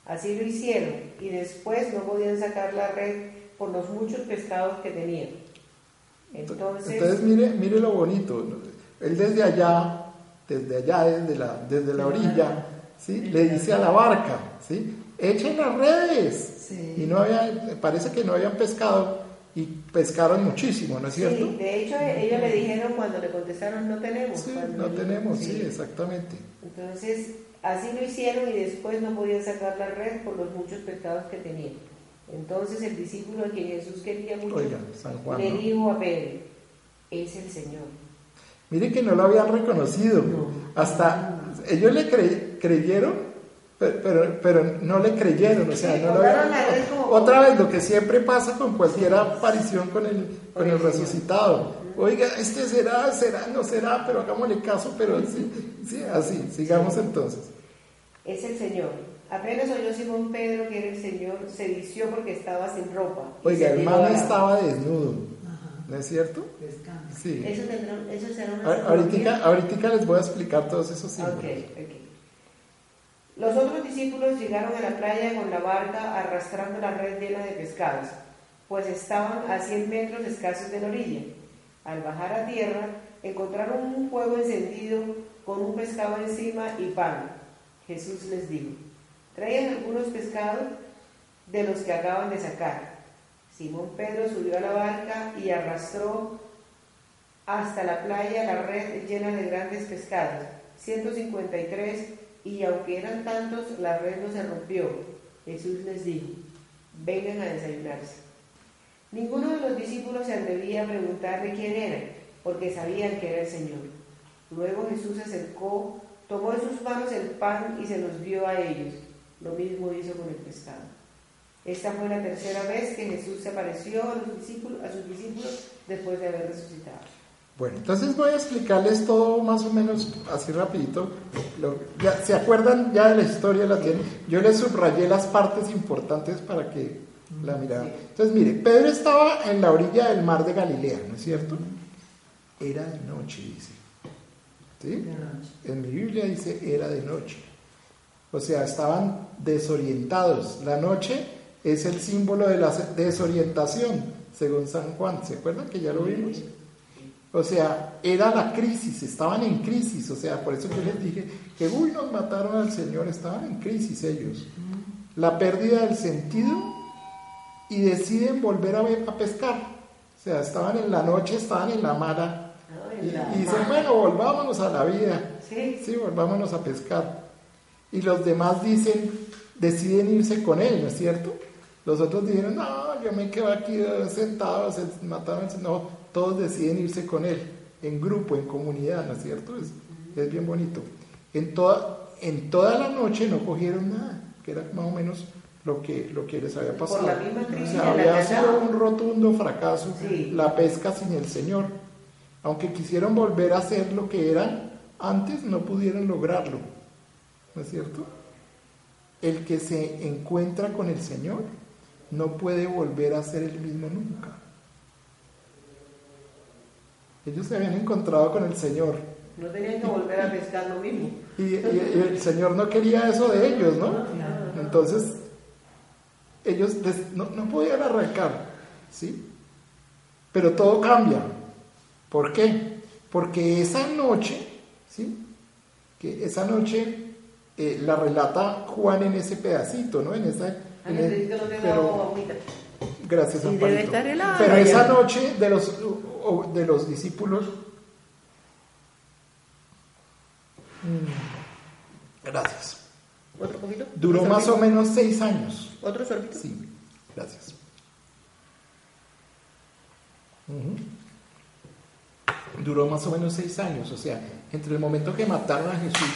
Así lo hicieron y después no podían sacar la red por los muchos pescados que tenían. Entonces, mire, mire lo bonito. Él desde allá, desde allá, desde la, desde la orilla, ¿sí? le dice a la barca, ¿sí? echen las redes. Y no había, parece que no habían pescado y pescaron muchísimo, ¿no es cierto? Sí, de hecho ellos le dijeron cuando le contestaron no tenemos. Sí, no tenemos, sí. exactamente. Entonces, así lo hicieron y después no podían sacar la red por los muchos pescados que tenían. Entonces el discípulo a quien Jesús quería mucho le dijo a Pedro, es el Señor. Mire que no lo habían reconocido. Hasta ellos le creyeron, pero, pero, no le creyeron. O sea, no lo Otra vez, lo que siempre pasa con cualquier aparición con el, con el resucitado. Oiga, este será, será, no será, pero hagámosle caso, pero sí, sí así, sigamos entonces. Es el Señor. Apenas oyó Simón Pedro que era el Señor, se vició porque estaba sin ropa. Oiga, el man estaba desnudo. ¿No es cierto? Sí. Eso, tendrá, eso será una ahorita, ahorita, les voy a explicar todos esos símbolos. Okay, okay. Los otros discípulos llegaron a la playa con la barca arrastrando la red llena de pescados, pues estaban a 100 metros escasos de la orilla. Al bajar a tierra, encontraron un fuego encendido con un pescado encima y pan. Jesús les dijo, Traían algunos pescados de los que acaban de sacar. Simón Pedro subió a la barca y arrastró hasta la playa la red llena de grandes pescados, 153, y aunque eran tantos, la red no se rompió. Jesús les dijo, vengan a desayunarse. Ninguno de los discípulos se atrevía a preguntarle quién era, porque sabían que era el Señor. Luego Jesús se acercó, tomó en sus manos el pan y se los dio a ellos lo mismo hizo con el pescado. Esta fue la tercera vez que Jesús se apareció a, sus discípulos después de haber resucitado. Bueno, entonces voy a explicarles todo más o menos así rapidito. ¿Se acuerdan ya de la historia? La tienen? Yo les subrayé las partes importantes para que la miraran. Entonces, mire, Pedro estaba en la orilla del mar de Galilea, ¿no es cierto? Era de noche, dice. ¿Sí? En mi Biblia dice era de noche. O sea, estaban desorientados. La noche es el símbolo de la desorientación, según San Juan, ¿se acuerdan que ya lo vimos? O sea, era la crisis, estaban en crisis, o sea, por eso yo les dije que, uy, nos mataron al Señor, estaban en crisis ellos. La pérdida del sentido y deciden volver a, a pescar. O sea, estaban en la noche, estaban en la mala. Y, dicen, bueno, volvámonos a la vida. Sí. sí, volvámonos a pescar. Y los demás dicen, deciden irse con él, ¿no es cierto? Los otros dijeron, no, yo me quedo aquí sentado, se mataron, no, todos deciden irse con él, en grupo, en comunidad, ¿no es cierto? Es, es bien bonito. En toda, en toda la noche no cogieron nada, que era más o menos lo que, lo que les había pasado. Por la misma crisis había sido un rotundo fracaso la pesca sin el Señor. Aunque quisieron volver a hacer lo que eran antes, no pudieron lograrlo. ¿No es cierto? El que se encuentra con el Señor no puede volver a ser el mismo nunca. Ellos se habían encontrado con el Señor. No tenían que volver a pescar lo mismo. Y, el Señor no quería eso de ellos, ¿no? Entonces, ellos no, no, podían arrancar, ¿sí? Pero todo cambia. ¿Por qué? Porque esa noche, ¿sí? Que esa noche eh, la relata Juan en ese pedacito, ¿no? En esa pero, gracias, Pero esa noche de los, de los discípulos. Mm, gracias. ¿Otro poquito? Duró más o menos seis años. ¿Otro sorbito? Sí, gracias. Duró más o menos seis años, o sea, entre el momento que mataron a Jesús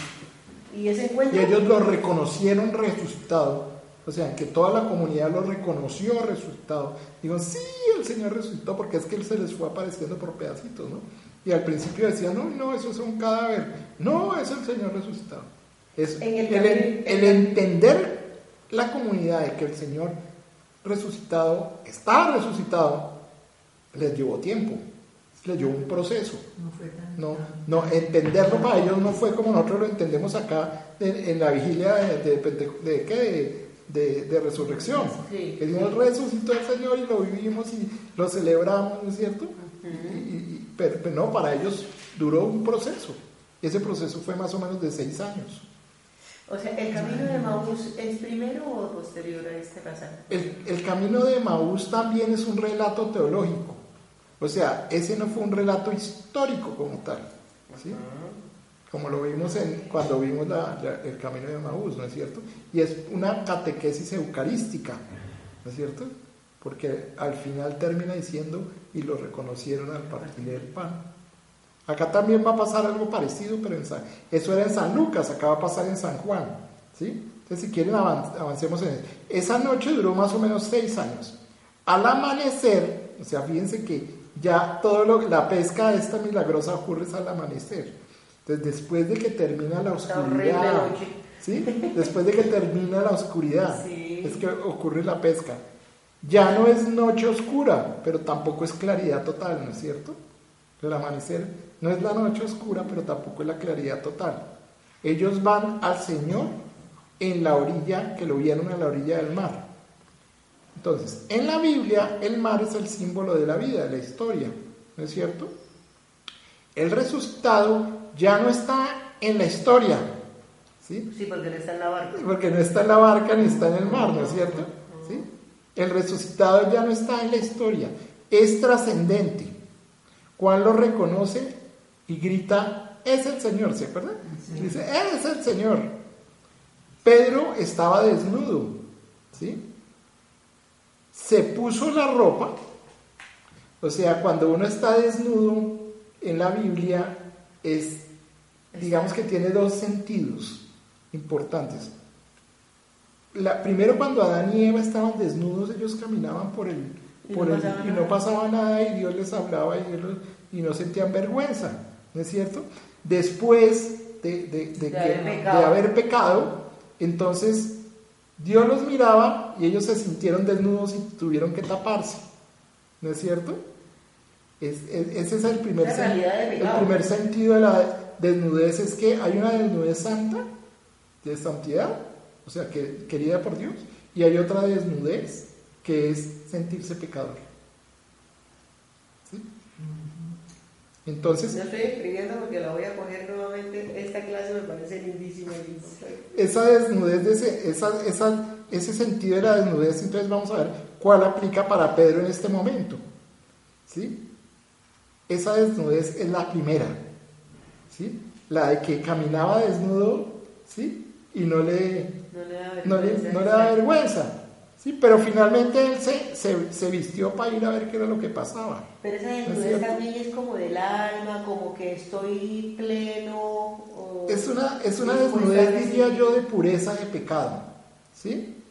y, ese encuentro? y ellos lo reconocieron resucitado o sea, que toda la comunidad lo reconoció resucitado. Digo, sí, el Señor resucitó porque es que Él se les fue apareciendo por pedacitos, ¿no? Y al principio decían, no, no, eso es un cadáver. No, es el Señor resucitado. Es el, entender la comunidad de que el Señor resucitado está resucitado, les llevó tiempo, les llevó un proceso. No, no, entenderlo para ellos no fue como nosotros lo entendemos acá en, la vigilia de, de, de, de de, resurrección. Que Dios resucitó al Señor y lo vivimos y lo celebramos, ¿no es cierto? y, pero, no, para ellos duró un proceso. Ese proceso fue más o menos de seis años. O sea, ¿el camino de Maús es primero o posterior a este pasaje? El, el camino de Maús también es un relato teológico. O sea, ese no fue un relato histórico como tal. ¿sí? como lo vimos en, cuando vimos el camino de Maús, ¿no es cierto? Y es una catequesis eucarística, ¿no es cierto? Porque al final termina diciendo, y lo reconocieron al partir el pan. Acá también va a pasar algo parecido, pero en San, eso era en San Lucas, acá va a pasar en San Juan, ¿sí? Entonces, si quieren, avancemos en eso. Esa noche duró más o menos seis años. Al amanecer, o sea, fíjense que ya todo lo, la pesca esta milagrosa ocurre al amanecer. Entonces, después de que termina la oscuridad, ¿sí? Después de que termina la oscuridad, es que ocurre la pesca. Ya no es noche oscura, pero tampoco es claridad total, ¿no es cierto? El amanecer no es la noche oscura, pero tampoco es la claridad total. Ellos van al Señor en la orilla, que lo vieron a la orilla del mar. Entonces, en la Biblia, el mar es el símbolo de la vida, de la historia, ¿no es cierto? El resucitado ya no está en la historia. ¿sí? sí, porque no está en la barca. Porque no está en la barca ni está en el mar, ¿no es cierto? ¿Sí? El resucitado ya no está en la historia, es trascendente. Juan lo reconoce y grita, es el Señor, ¿se acuerdan? Dice, es el Señor. Pedro estaba desnudo, ¿sí? Se puso la ropa, o sea, cuando uno está desnudo en la Biblia es digamos que tiene dos sentidos importantes. La, primero, cuando Adán y Eva estaban desnudos, ellos caminaban por el, por no, y no pasaba nada y Dios les hablaba y, y, no sentían vergüenza, ¿no es cierto? Después de, de, de, haber pecado, entonces Dios los miraba y ellos se sintieron desnudos y tuvieron que taparse, ¿no es cierto? ese es el primer, el primer sentido de la, desnudez es que hay una desnudez santa, de santidad, o sea, que, querida por Dios, y hay otra desnudez que es sentirse pecador. ¿Sí? Entonces. No estoy escribiendo porque la voy a coger nuevamente. Esta clase me parece lindísima. Esa desnudez, de ese, esa, esa, ese sentido de la desnudez, entonces vamos a ver cuál aplica para Pedro en este momento. ¿Sí? Esa desnudez es la primera. ¿Sí? La de que caminaba desnudo, ¿sí? Y no le, no le da vergüenza. No le, no le da vergüenza Sí, pero finalmente él se, se, vistió para ir a ver qué era lo que pasaba. Pero esa desnudez también es como del alma, como que estoy pleno. es una, es una desnudez, diría yo, de pureza de pecado. ¿Sí?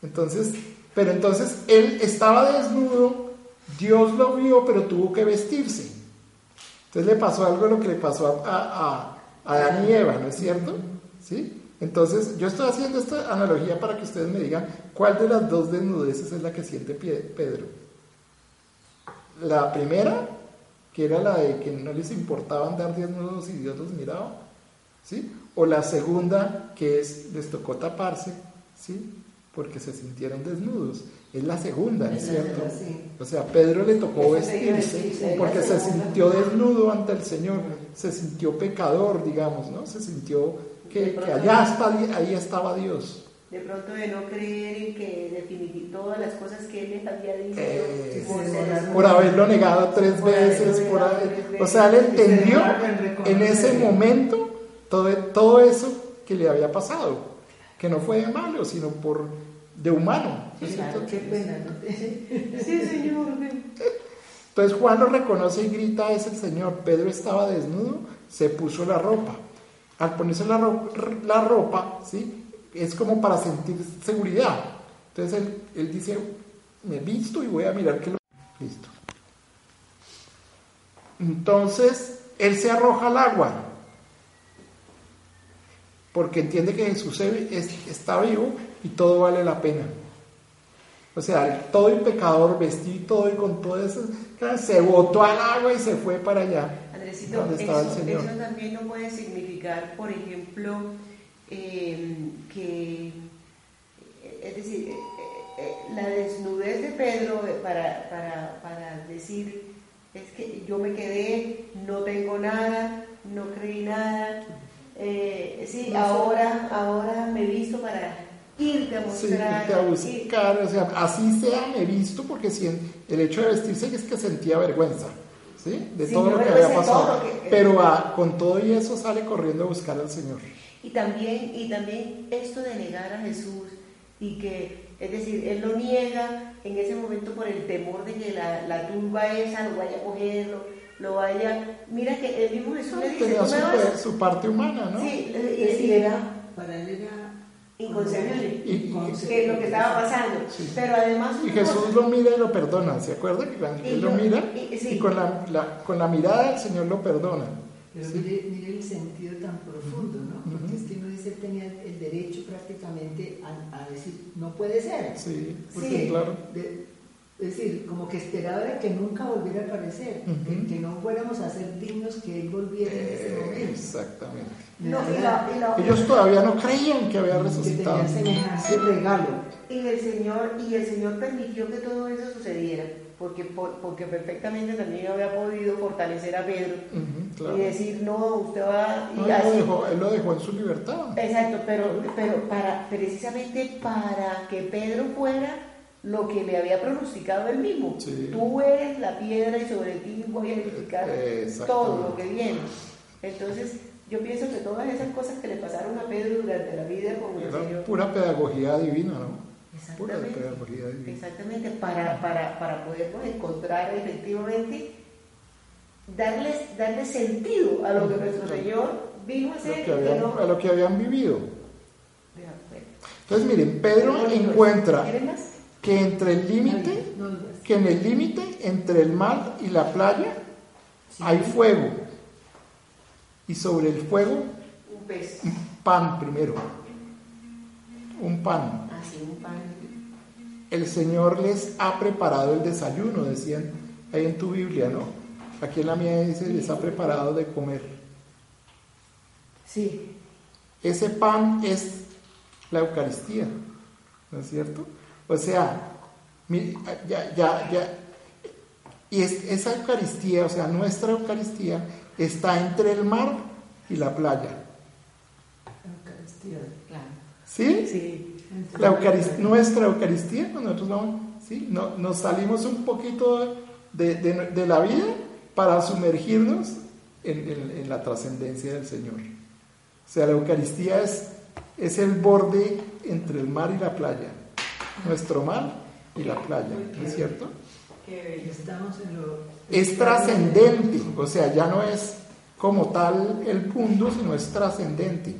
Entonces, pero entonces él estaba desnudo, Dios lo vio, pero tuvo que vestirse. Entonces le pasó algo lo que le pasó a, a, a Adán y Eva, ¿no es cierto? ¿Sí? Entonces, yo estoy haciendo esta analogía para que ustedes me digan cuál de las dos desnudeces es la que siente Pedro. La primera, que era la de que no les importaba andar desnudos y Dios los miraba, ¿sí? O la segunda, que es les tocó taparse, ¿sí? Porque se sintieron desnudos. Es la segunda, ¿no es cierto? O sea, Pedro le tocó vestirse porque se sintió desnudo ante el Señor, se sintió pecador, digamos, ¿no? Se sintió que, allá está, ahí estaba Dios. De pronto de no creer en que definitivamente todas las cosas que él les había dicho eh, por, haberlo negado tres veces, por o sea, él entendió en ese momento todo, todo eso que le había pasado, que no fue de malo, sino por de humano. qué pena, sí, Señor. Entonces Juan lo reconoce y grita, es el Señor. Pedro estaba desnudo, se puso la ropa al ponerse la, ropa, ¿sí? es como para sentir seguridad. Entonces él, dice, me visto y voy a mirar qué lo... Listo. Entonces él se arroja al agua, porque entiende que Jesús está vivo y todo vale la pena. O sea, todo el pecador vestido y con todo eso, se botó al agua y se fue para allá. Eso, también no puede significar, por ejemplo, eh, que, es decir, eh, eh, la desnudez de Pedro para, para, para decir, es que yo me quedé, no tengo nada, no creí nada, sí, ahora, ahora me visto para irte a mostrar. Sí, a buscar, o sea, así sea, me visto, porque si el hecho de vestirse es que sentía vergüenza. ¿Sí? de todo lo que había pasado. Pero con todo y eso sale corriendo a buscar al Señor. Y también, y también esto de negar a Jesús y que, es decir, él lo niega en ese momento por el temor de que la, la tumba esa lo vaya a cogerlo, lo vaya... Mira que el mismo Jesús le dice... Tenía su, su, parte humana, ¿no? Sí, y, era, para él era inconcebible, que es lo que estaba pasando. Pero además... Y Jesús lo mira y lo perdona, ¿se acuerda? Que él lo mira y, con, la, con la mirada el Señor lo perdona. Pero mire, mire, el sentido tan profundo, ¿no? Porque es que uno dice, él tenía el derecho prácticamente a, decir, no puede ser. Sí, sí claro. Es decir, como que esperaba que nunca volviera a aparecer, que, no fuéramos a ser dignos que Él volviera en ese momento. Exactamente. Ellos todavía no creían que había resucitado. Que semejante regalo. Y el, Señor, y el Señor permitió que todo eso sucediera, porque, porque perfectamente también había podido fortalecer a Pedro y decir, no, usted va... Y él, lo dejó, él, lo dejó, en su libertad. Exacto, pero, pero para, precisamente para que Pedro fuera lo que le había pronosticado él mismo. Tú eres la piedra y sobre ti voy a edificar todo lo que viene. Entonces, yo pienso que todas esas cosas que le pasaron a Pedro durante la vida como Era pura pedagogía divina, ¿no? Exactamente. Pura pedagogía divina. Exactamente, para, para, para podernos encontrar efectivamente, darles, darle sentido a lo que nuestro Señor vino a hacer. a lo que habían vivido. Entonces, miren, Pedro encuentra que entre el límite, que en el límite entre el mar y la playa hay fuego. Y sobre el fuego un pez. pan primero. Un pan. Así, ah, un pan. El Señor les ha preparado el desayuno, decían ahí en tu Biblia, ¿no? Aquí en la mía dice, les ha preparado de comer. Sí. Ese pan es la Eucaristía, ¿no es cierto? O sea, ya, ya, ya, Y esa Eucaristía, o sea, nuestra Eucaristía, está entre el mar y la playa. Eucaristía, claro. ¿Sí? Sí. La nuestra Eucaristía, cuando nosotros vamos, ¿sí? No, nos salimos un poquito de, la vida para sumergirnos en, la trascendencia del Señor. O sea, la Eucaristía es, es el borde entre el mar y la playa. Nuestro mar y la playa, ¿no es cierto? Es trascendente, o sea, ya no es como tal el punto, sino es trascendente.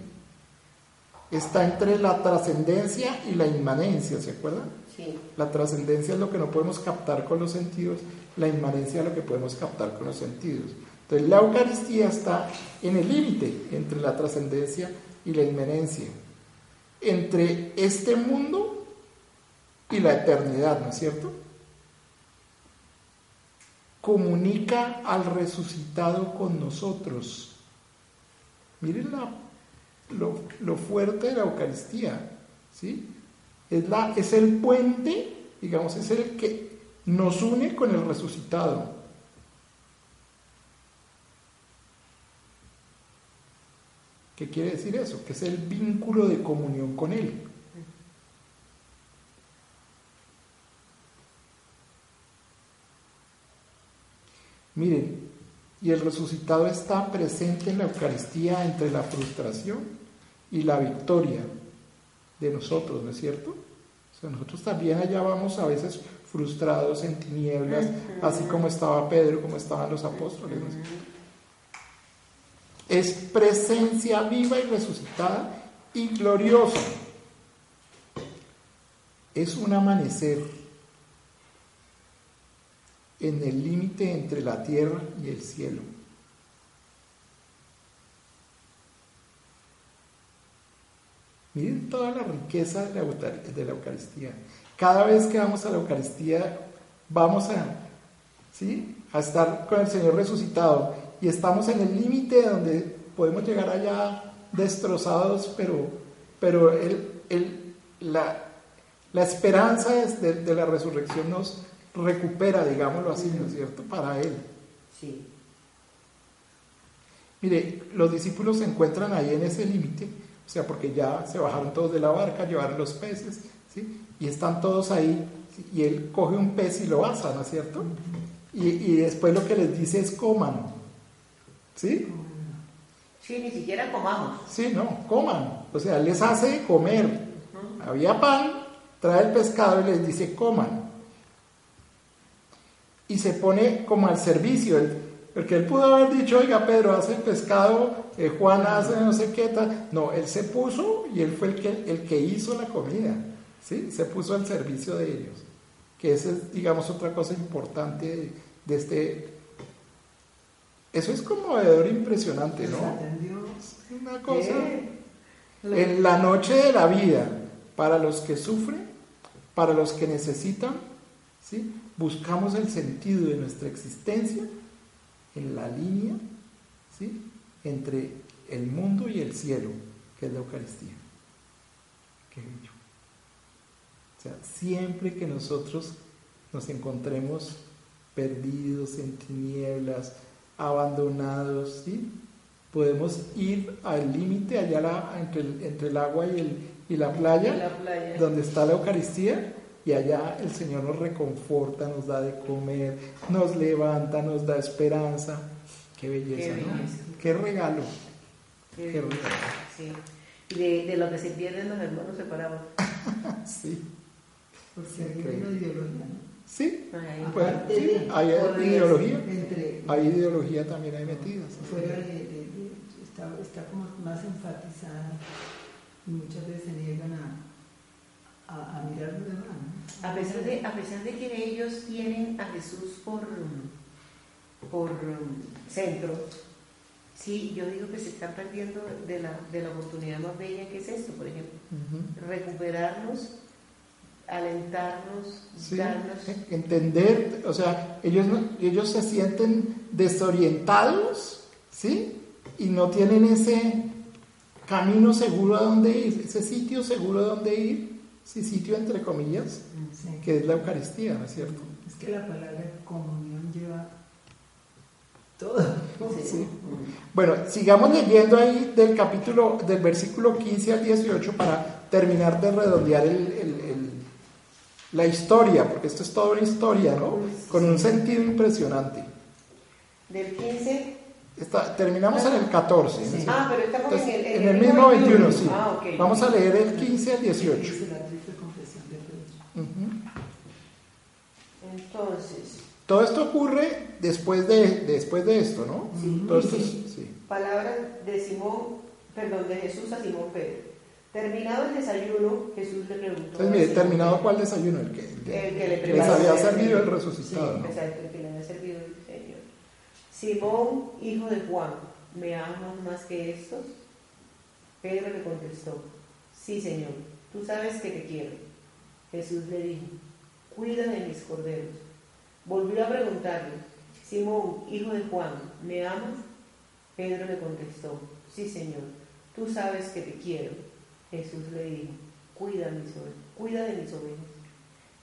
Está entre la trascendencia y la inmanencia, ¿se acuerdan? Sí. La trascendencia es lo que no podemos captar con los sentidos, la inmanencia es lo que podemos captar con los sentidos. Entonces, la Eucaristía está en el límite entre la trascendencia y la inmanencia, entre este mundo y la eternidad, ¿no es cierto? comunica al resucitado con nosotros. Miren lo, fuerte de la Eucaristía, ¿sí? Es, la, es el puente, digamos, es el que nos une con el resucitado. ¿Qué quiere decir eso? Que es el vínculo de comunión con Él. Miren, y el resucitado está presente en la Eucaristía entre la frustración y la victoria de nosotros, ¿no es cierto? O sea, nosotros también allá vamos a veces frustrados en tinieblas, así como estaba Pedro, como estaban los apóstoles. Es presencia viva y resucitada y gloriosa. Es un amanecer en el límite entre la tierra y el cielo. Miren toda la riqueza de la, Eucaristía. Cada vez que vamos a la Eucaristía, vamos a, ¿sí? a estar con el Señor resucitado y estamos en el límite donde podemos llegar allá destrozados, pero, pero la, la, esperanza de la resurrección nos, recupera, digámoslo así, ¿no es cierto?, para él. Sí. Mire, los discípulos se encuentran ahí en ese límite, o sea, porque ya se bajaron todos de la barca, llevaron los peces, ¿sí? Y están todos ahí, y él coge un pez y lo asa, ¿no es cierto? Y, y después lo que les dice es coman, ¿sí? Sí, ni siquiera comamos. Sí, no, coman. O sea, les hace comer. Había pan, trae el pescado y les dice coman y se pone como al servicio. Porque él pudo haber dicho, oiga Pedro, hace el pescado, eh, Juan hace no sé qué tal. No, él se puso y él fue el que, el que hizo la comida. ¿sí? Se puso al servicio de ellos. Que esa es, digamos, otra cosa importante de, este... Eso es conmovedor impresionante, ¿no? Una cosa... En la noche de la vida, para los que sufren, para los que necesitan, ¿sí? Buscamos el sentido de nuestra existencia en la línea ¿sí? entre el mundo y el cielo, que es la Eucaristía. Qué bello. O sea, siempre que nosotros nos encontremos perdidos en tinieblas, abandonados, ¿sí? podemos ir al límite allá entre, entre, el agua y, el, y la playa, donde está la Eucaristía, y allá el Señor nos reconforta, nos da de comer, nos levanta, nos da esperanza. Qué belleza, ¿no? Qué regalo. Qué, regalo. Sí. De, de, lo que se pierden los hermanos separados. sí. Porque hay una ideología, ¿no? Sí, pues, sí hay ideología. hay ideología también ahí metida. Fuera de, está, está como más enfatizada y muchas veces se niegan a a. A pesar, de, a pesar de que ellos tienen a Jesús por, por centro, sí, yo digo que se están perdiendo de la, de la oportunidad más bella que es esto, por ejemplo. Recuperarnos, alentarnos, darnos. Entender, o sea, ellos, ellos se sienten desorientados, ¿sí? Y no tienen ese camino seguro a donde ir, ese sitio seguro a donde ir sí, sitio entre comillas, que es la Eucaristía, ¿no es cierto? Es que la palabra comunión lleva Todo. Bueno, sigamos leyendo ahí del capítulo, del versículo 15 al 18 para terminar de redondear la historia, porque esto es toda una historia, ¿no? Con un sentido impresionante. Del 15 terminamos en el 14. Ah, pero estamos en, el, en, el, mismo 21, sí. Ah, Vamos a leer el 15 al 18. Entonces. Todo esto ocurre después de, después de esto, ¿no? Sí. sí. Palabras de Simón, perdón, de Jesús a Simón Pedro. Terminado el desayuno, Jesús le preguntó. Entonces, mire, ¿terminado cuál desayuno? El que, el que le les había servido el resucitado. Sí, exacto, el que le había servido el Señor. Simón, hijo de Juan, ¿me amas más que estos? Pedro le contestó, sí, Señor, tú sabes que te quiero. Jesús le dijo, cuida de mis corderos. Volvió a preguntarle, Simón, hijo de Juan, ¿me amas? Pedro le contestó, sí Señor, tú sabes que te quiero. Jesús le dijo, cuida, mis cuida de mis ovejas.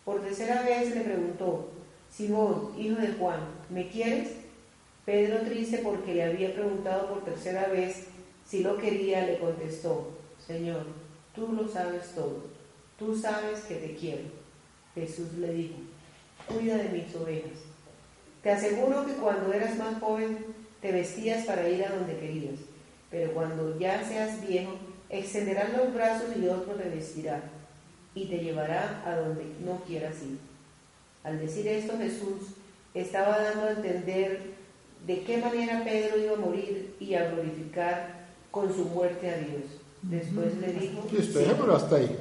Por tercera vez le preguntó, Simón, hijo de Juan, ¿me quieres? Pedro, triste porque le había preguntado por tercera vez si lo quería, le contestó, Señor, tú lo sabes todo, tú sabes que te quiero. Jesús le dijo, cuida de mis ovejas. Te aseguro que cuando eras más joven te vestías para ir a donde querías, pero cuando ya seas viejo, extenderás los brazos y otro te vestirá y te llevará a donde no quieras ir. Al decir esto Jesús estaba dando a entender de qué manera Pedro iba a morir y a glorificar con su muerte a Dios. Después le dijo... Listo, hasta ahí,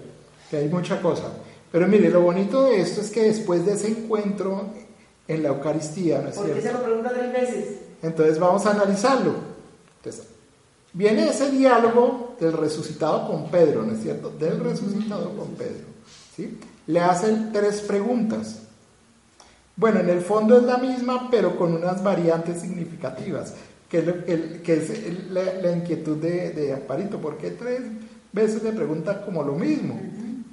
que hay mucha cosa. Pero mire, lo bonito de esto es que después de ese encuentro en la Eucaristía, ¿no es ¿Por qué se lo pregunta tres veces? Entonces vamos a analizarlo. Entonces, viene ese diálogo del resucitado con Pedro, ¿no es cierto? Del resucitado con Pedro. ¿sí? Le hacen tres preguntas. Bueno, en el fondo es la misma, pero con unas variantes significativas, que es, que es la, inquietud de, de Amparito. ¿Por qué tres veces le pregunta como lo mismo?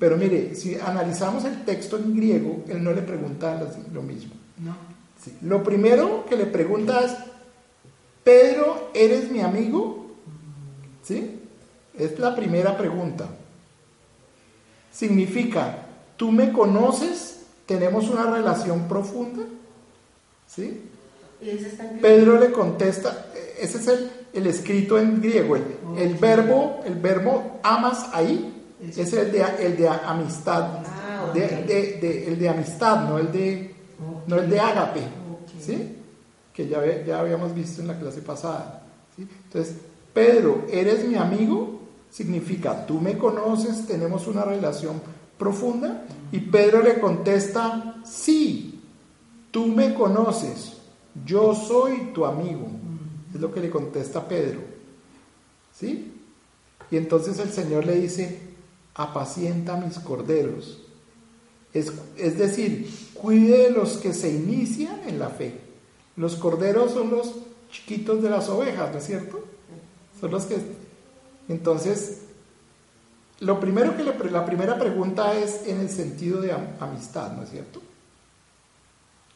Pero mire, si analizamos el texto en griego, él no le pregunta lo mismo. No. Lo primero que le pregunta es, Pedro, ¿eres mi amigo? ¿Sí? Es la primera pregunta. Significa, ¿tú me conoces? ¿Tenemos una relación profunda? ¿Sí? Pedro le contesta, ese es el, escrito en griego, el, verbo, el verbo amas ahí es el de, el de amistad. Ah, de, el de amistad, no el de, no el de ágape. ¿Sí? Que ya, ya habíamos visto en la clase pasada. Entonces, Pedro, ¿eres mi amigo? Significa, tú me conoces, tenemos una relación profunda. Y Pedro le contesta, sí, tú me conoces, yo soy tu amigo. Es lo que le contesta Pedro. ¿Sí? Y entonces el Señor le dice, apacienta mis corderos. Es, es, decir, cuide de los que se inician en la fe. Los corderos son los chiquitos de las ovejas, ¿no es cierto? Son los que... Entonces, lo primero que la primera pregunta es en el sentido de amistad, ¿no es cierto?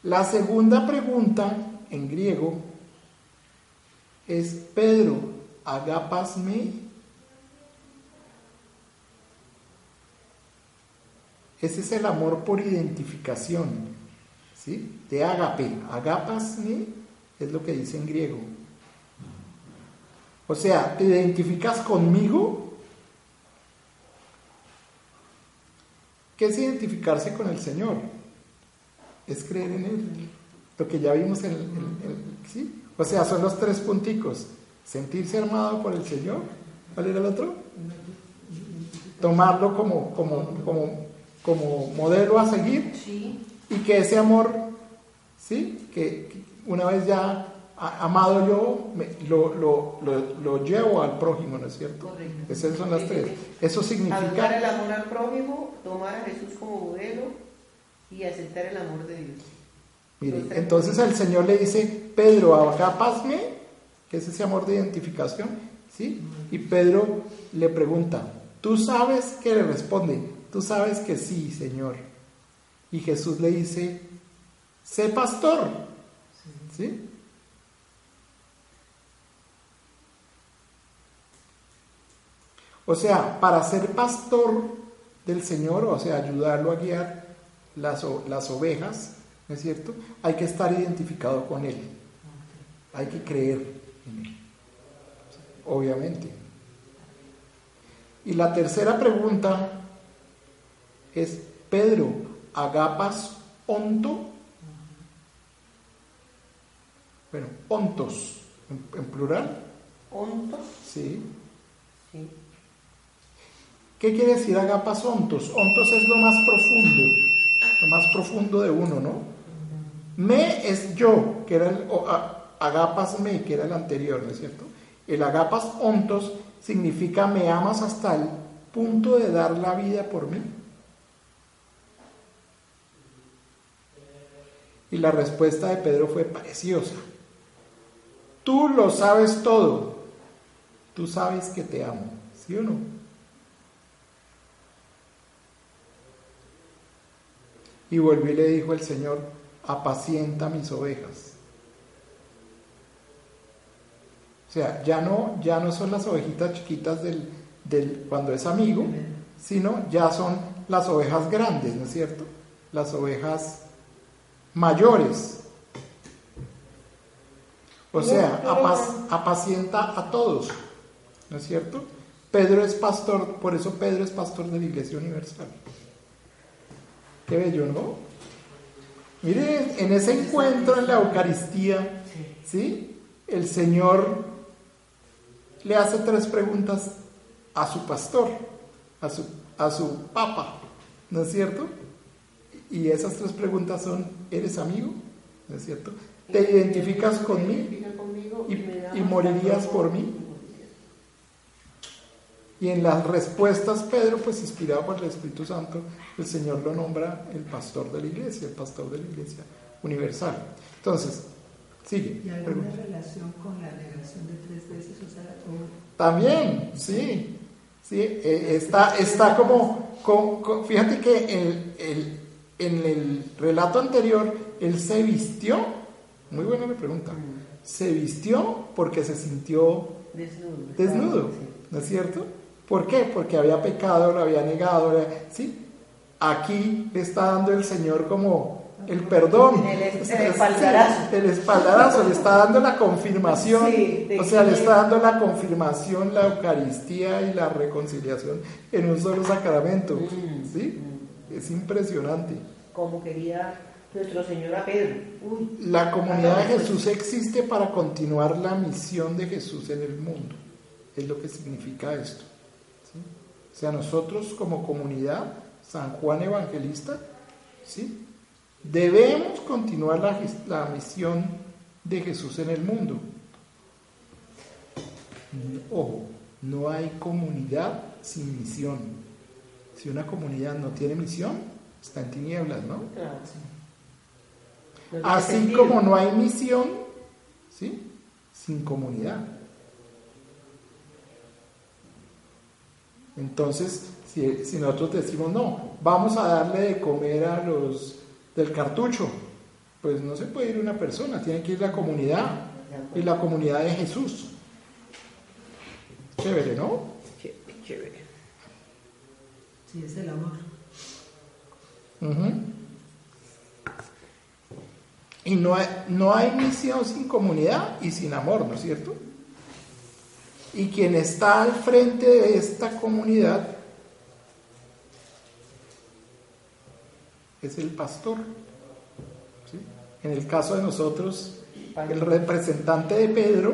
La segunda pregunta en griego es Pedro, agapasme Ese es el amor por identificación, ¿sí? De agape. Agapasme es lo que dice en griego. O sea, ¿te identificas conmigo? ¿Qué es identificarse con el Señor? Es creer en Él. Lo que ya vimos en, el... ¿sí? O sea, son los tres punticos. Sentirse armado por el Señor. ¿Cuál era el otro? Tomarlo como, como, como como modelo a seguir y que ese amor, ¿sí? que, una vez ya amado yo, lo, lo, lo, llevo al prójimo, ¿no es cierto? Esas son las tres. Eso significa... Aceptar el amor al prójimo, tomar a Jesús como modelo y aceptar el amor de Dios. Mire, entonces el Señor le dice, Pedro, acá pasme, que es ese amor de identificación, ¿sí? Y Pedro le pregunta, ¿tú sabes qué le responde? tú sabes que sí, Señor. Y Jesús le dice, sé pastor. Sí. O sea, para ser pastor del Señor, o sea, ayudarlo a guiar las, las ovejas, ¿no es cierto? Hay que estar identificado con Él. Hay que creer en Él. Obviamente. Y la tercera pregunta es, Pedro, ¿agapas onto? Bueno, ontos, en, plural. ¿Ontos? Sí. sí. ¿Qué quiere decir agapas ontos? Ontos es lo más profundo, lo más profundo de uno, ¿no? Me es yo, que era el, agapas me, que era el anterior, ¿no es cierto? El agapas ontos significa me amas hasta el punto de dar la vida por mí. Y la respuesta de Pedro fue preciosa. Tú lo sabes todo. Tú sabes que te amo. ¿Sí o no? Y volvió y le dijo el Señor, apacienta mis ovejas. O sea, ya no, ya no son las ovejitas chiquitas del, del, cuando es amigo, sino ya son las ovejas grandes, ¿no es cierto? Las ovejas mayores. O sea, apacienta a todos, ¿no es cierto? Pedro es pastor, por eso Pedro es pastor de la Iglesia Universal. Qué bello, ¿no? Miren, en ese encuentro en la Eucaristía, ¿sí? El Señor le hace tres preguntas a su pastor, a su, a su papa, ¿no es cierto? Y esas tres preguntas son, ¿eres amigo? ¿No es cierto? ¿Te identificas conmigo y, y morirías por mí? Y en las respuestas, Pedro, pues inspirado por el Espíritu Santo, el Señor lo nombra el pastor de la iglesia, el pastor de la iglesia universal. Entonces, sigue. ¿Y hay una relación con la negación de tres veces? O sea, También, sí. sí eh, está, está como, fíjate que el, en el relato anterior, él se vistió, muy buena la pregunta, se vistió porque se sintió desnudo, desnudo ¿no es cierto? ¿Por qué? Porque había pecado, lo había negado, ¿sí? Aquí le está dando el Señor como el perdón. El, espaldarazo. el espaldarazo, le está dando la confirmación. o sea, le está dando la confirmación, la Eucaristía y la reconciliación en un solo sacramento. Mm, ¿Sí? Es impresionante. Como quería nuestro Señor a Pedro. la comunidad de Jesús existe para continuar la misión de Jesús en el mundo. Es lo que significa esto. O sea, nosotros como comunidad, San Juan Evangelista, ¿sí? debemos continuar la, la misión de Jesús en el mundo. Ojo, no hay comunidad sin misión. Si una comunidad no tiene misión, está en tinieblas, ¿no? Claro, sí. Así como no hay misión, ¿sí? Sin comunidad. Entonces, si, nosotros decimos, no, vamos a darle de comer a los del cartucho, pues no se puede ir una persona, tiene que ir la comunidad, y la comunidad de Jesús. Chévere, ¿no? Sí, es el amor. Y no hay, no hay misión sin comunidad y sin amor, ¿no es cierto? Y quien está al frente de esta comunidad es el pastor. En el caso de nosotros, el representante de Pedro,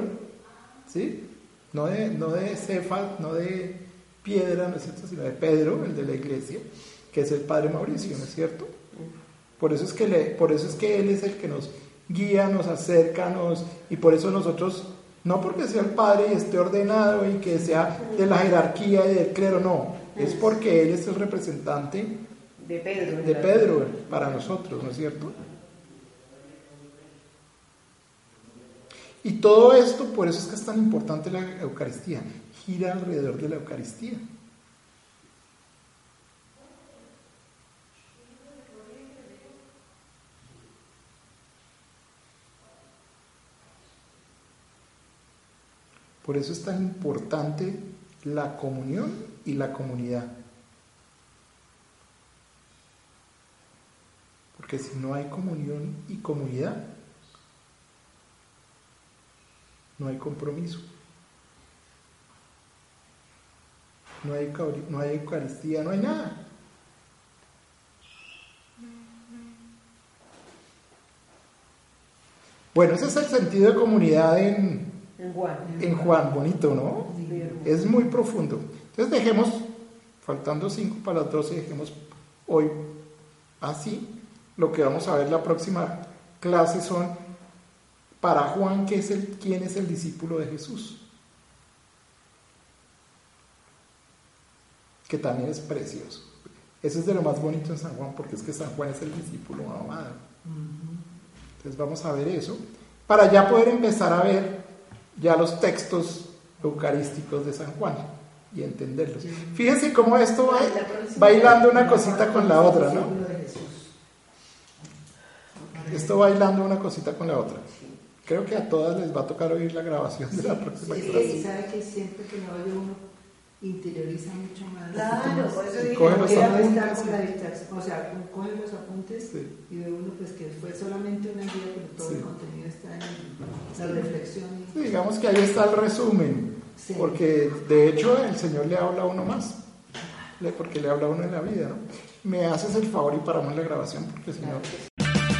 ¿sí? no de, no de no de piedra, ¿no es cierto? sino de Pedro, el de la iglesia, que es el Padre Mauricio, ¿no es cierto? Por eso es que, le, por eso es que Él es el que nos guía, nos acerca, nos, y por eso nosotros no porque sea el padre y esté ordenado y que sea de la jerarquía y del clero, no. Es porque él es el representante de Pedro, de Pedro para nosotros, ¿no es cierto? Y todo esto, por eso es que es tan importante la Eucaristía, gira alrededor de la Eucaristía. Por eso es tan importante la comunión y la comunidad. Porque si no hay comunión y comunidad, no hay compromiso. No hay, no hay Eucaristía, no hay nada. Bueno, ese es el sentido de comunidad en, en Juan. bonito, ¿no? Es muy profundo. Entonces dejemos, faltando cinco para las doce, dejemos hoy así. Lo que vamos a ver la próxima clase son para Juan, ¿qué es el, ¿quién es el discípulo de Jesús? Que también es precioso. Eso es de lo más bonito en San Juan, porque es que San Juan es el discípulo amado. Entonces vamos a ver eso, para ya poder empezar a ver ya los textos eucarísticos de San Juan y entenderlos. Fíjense cómo esto va bailando una cosita con la otra, ¿no? Esto bailando una cosita con la otra. Creo que a todas les va a tocar oír la grabación de la próxima clase. Sí, sabe que siempre que no oye uno interioriza mucho más. Claro, por eso dije, coge los apuntes. o sea, coge los apuntes y ve uno pues que fue solamente una guía, pero todo el contenido está en la reflexión. digamos que ahí está el resumen, porque de hecho el Señor le habla a uno más, porque le habla a uno en la vida, ¿no? Me haces el favor y paramos la grabación, porque si no...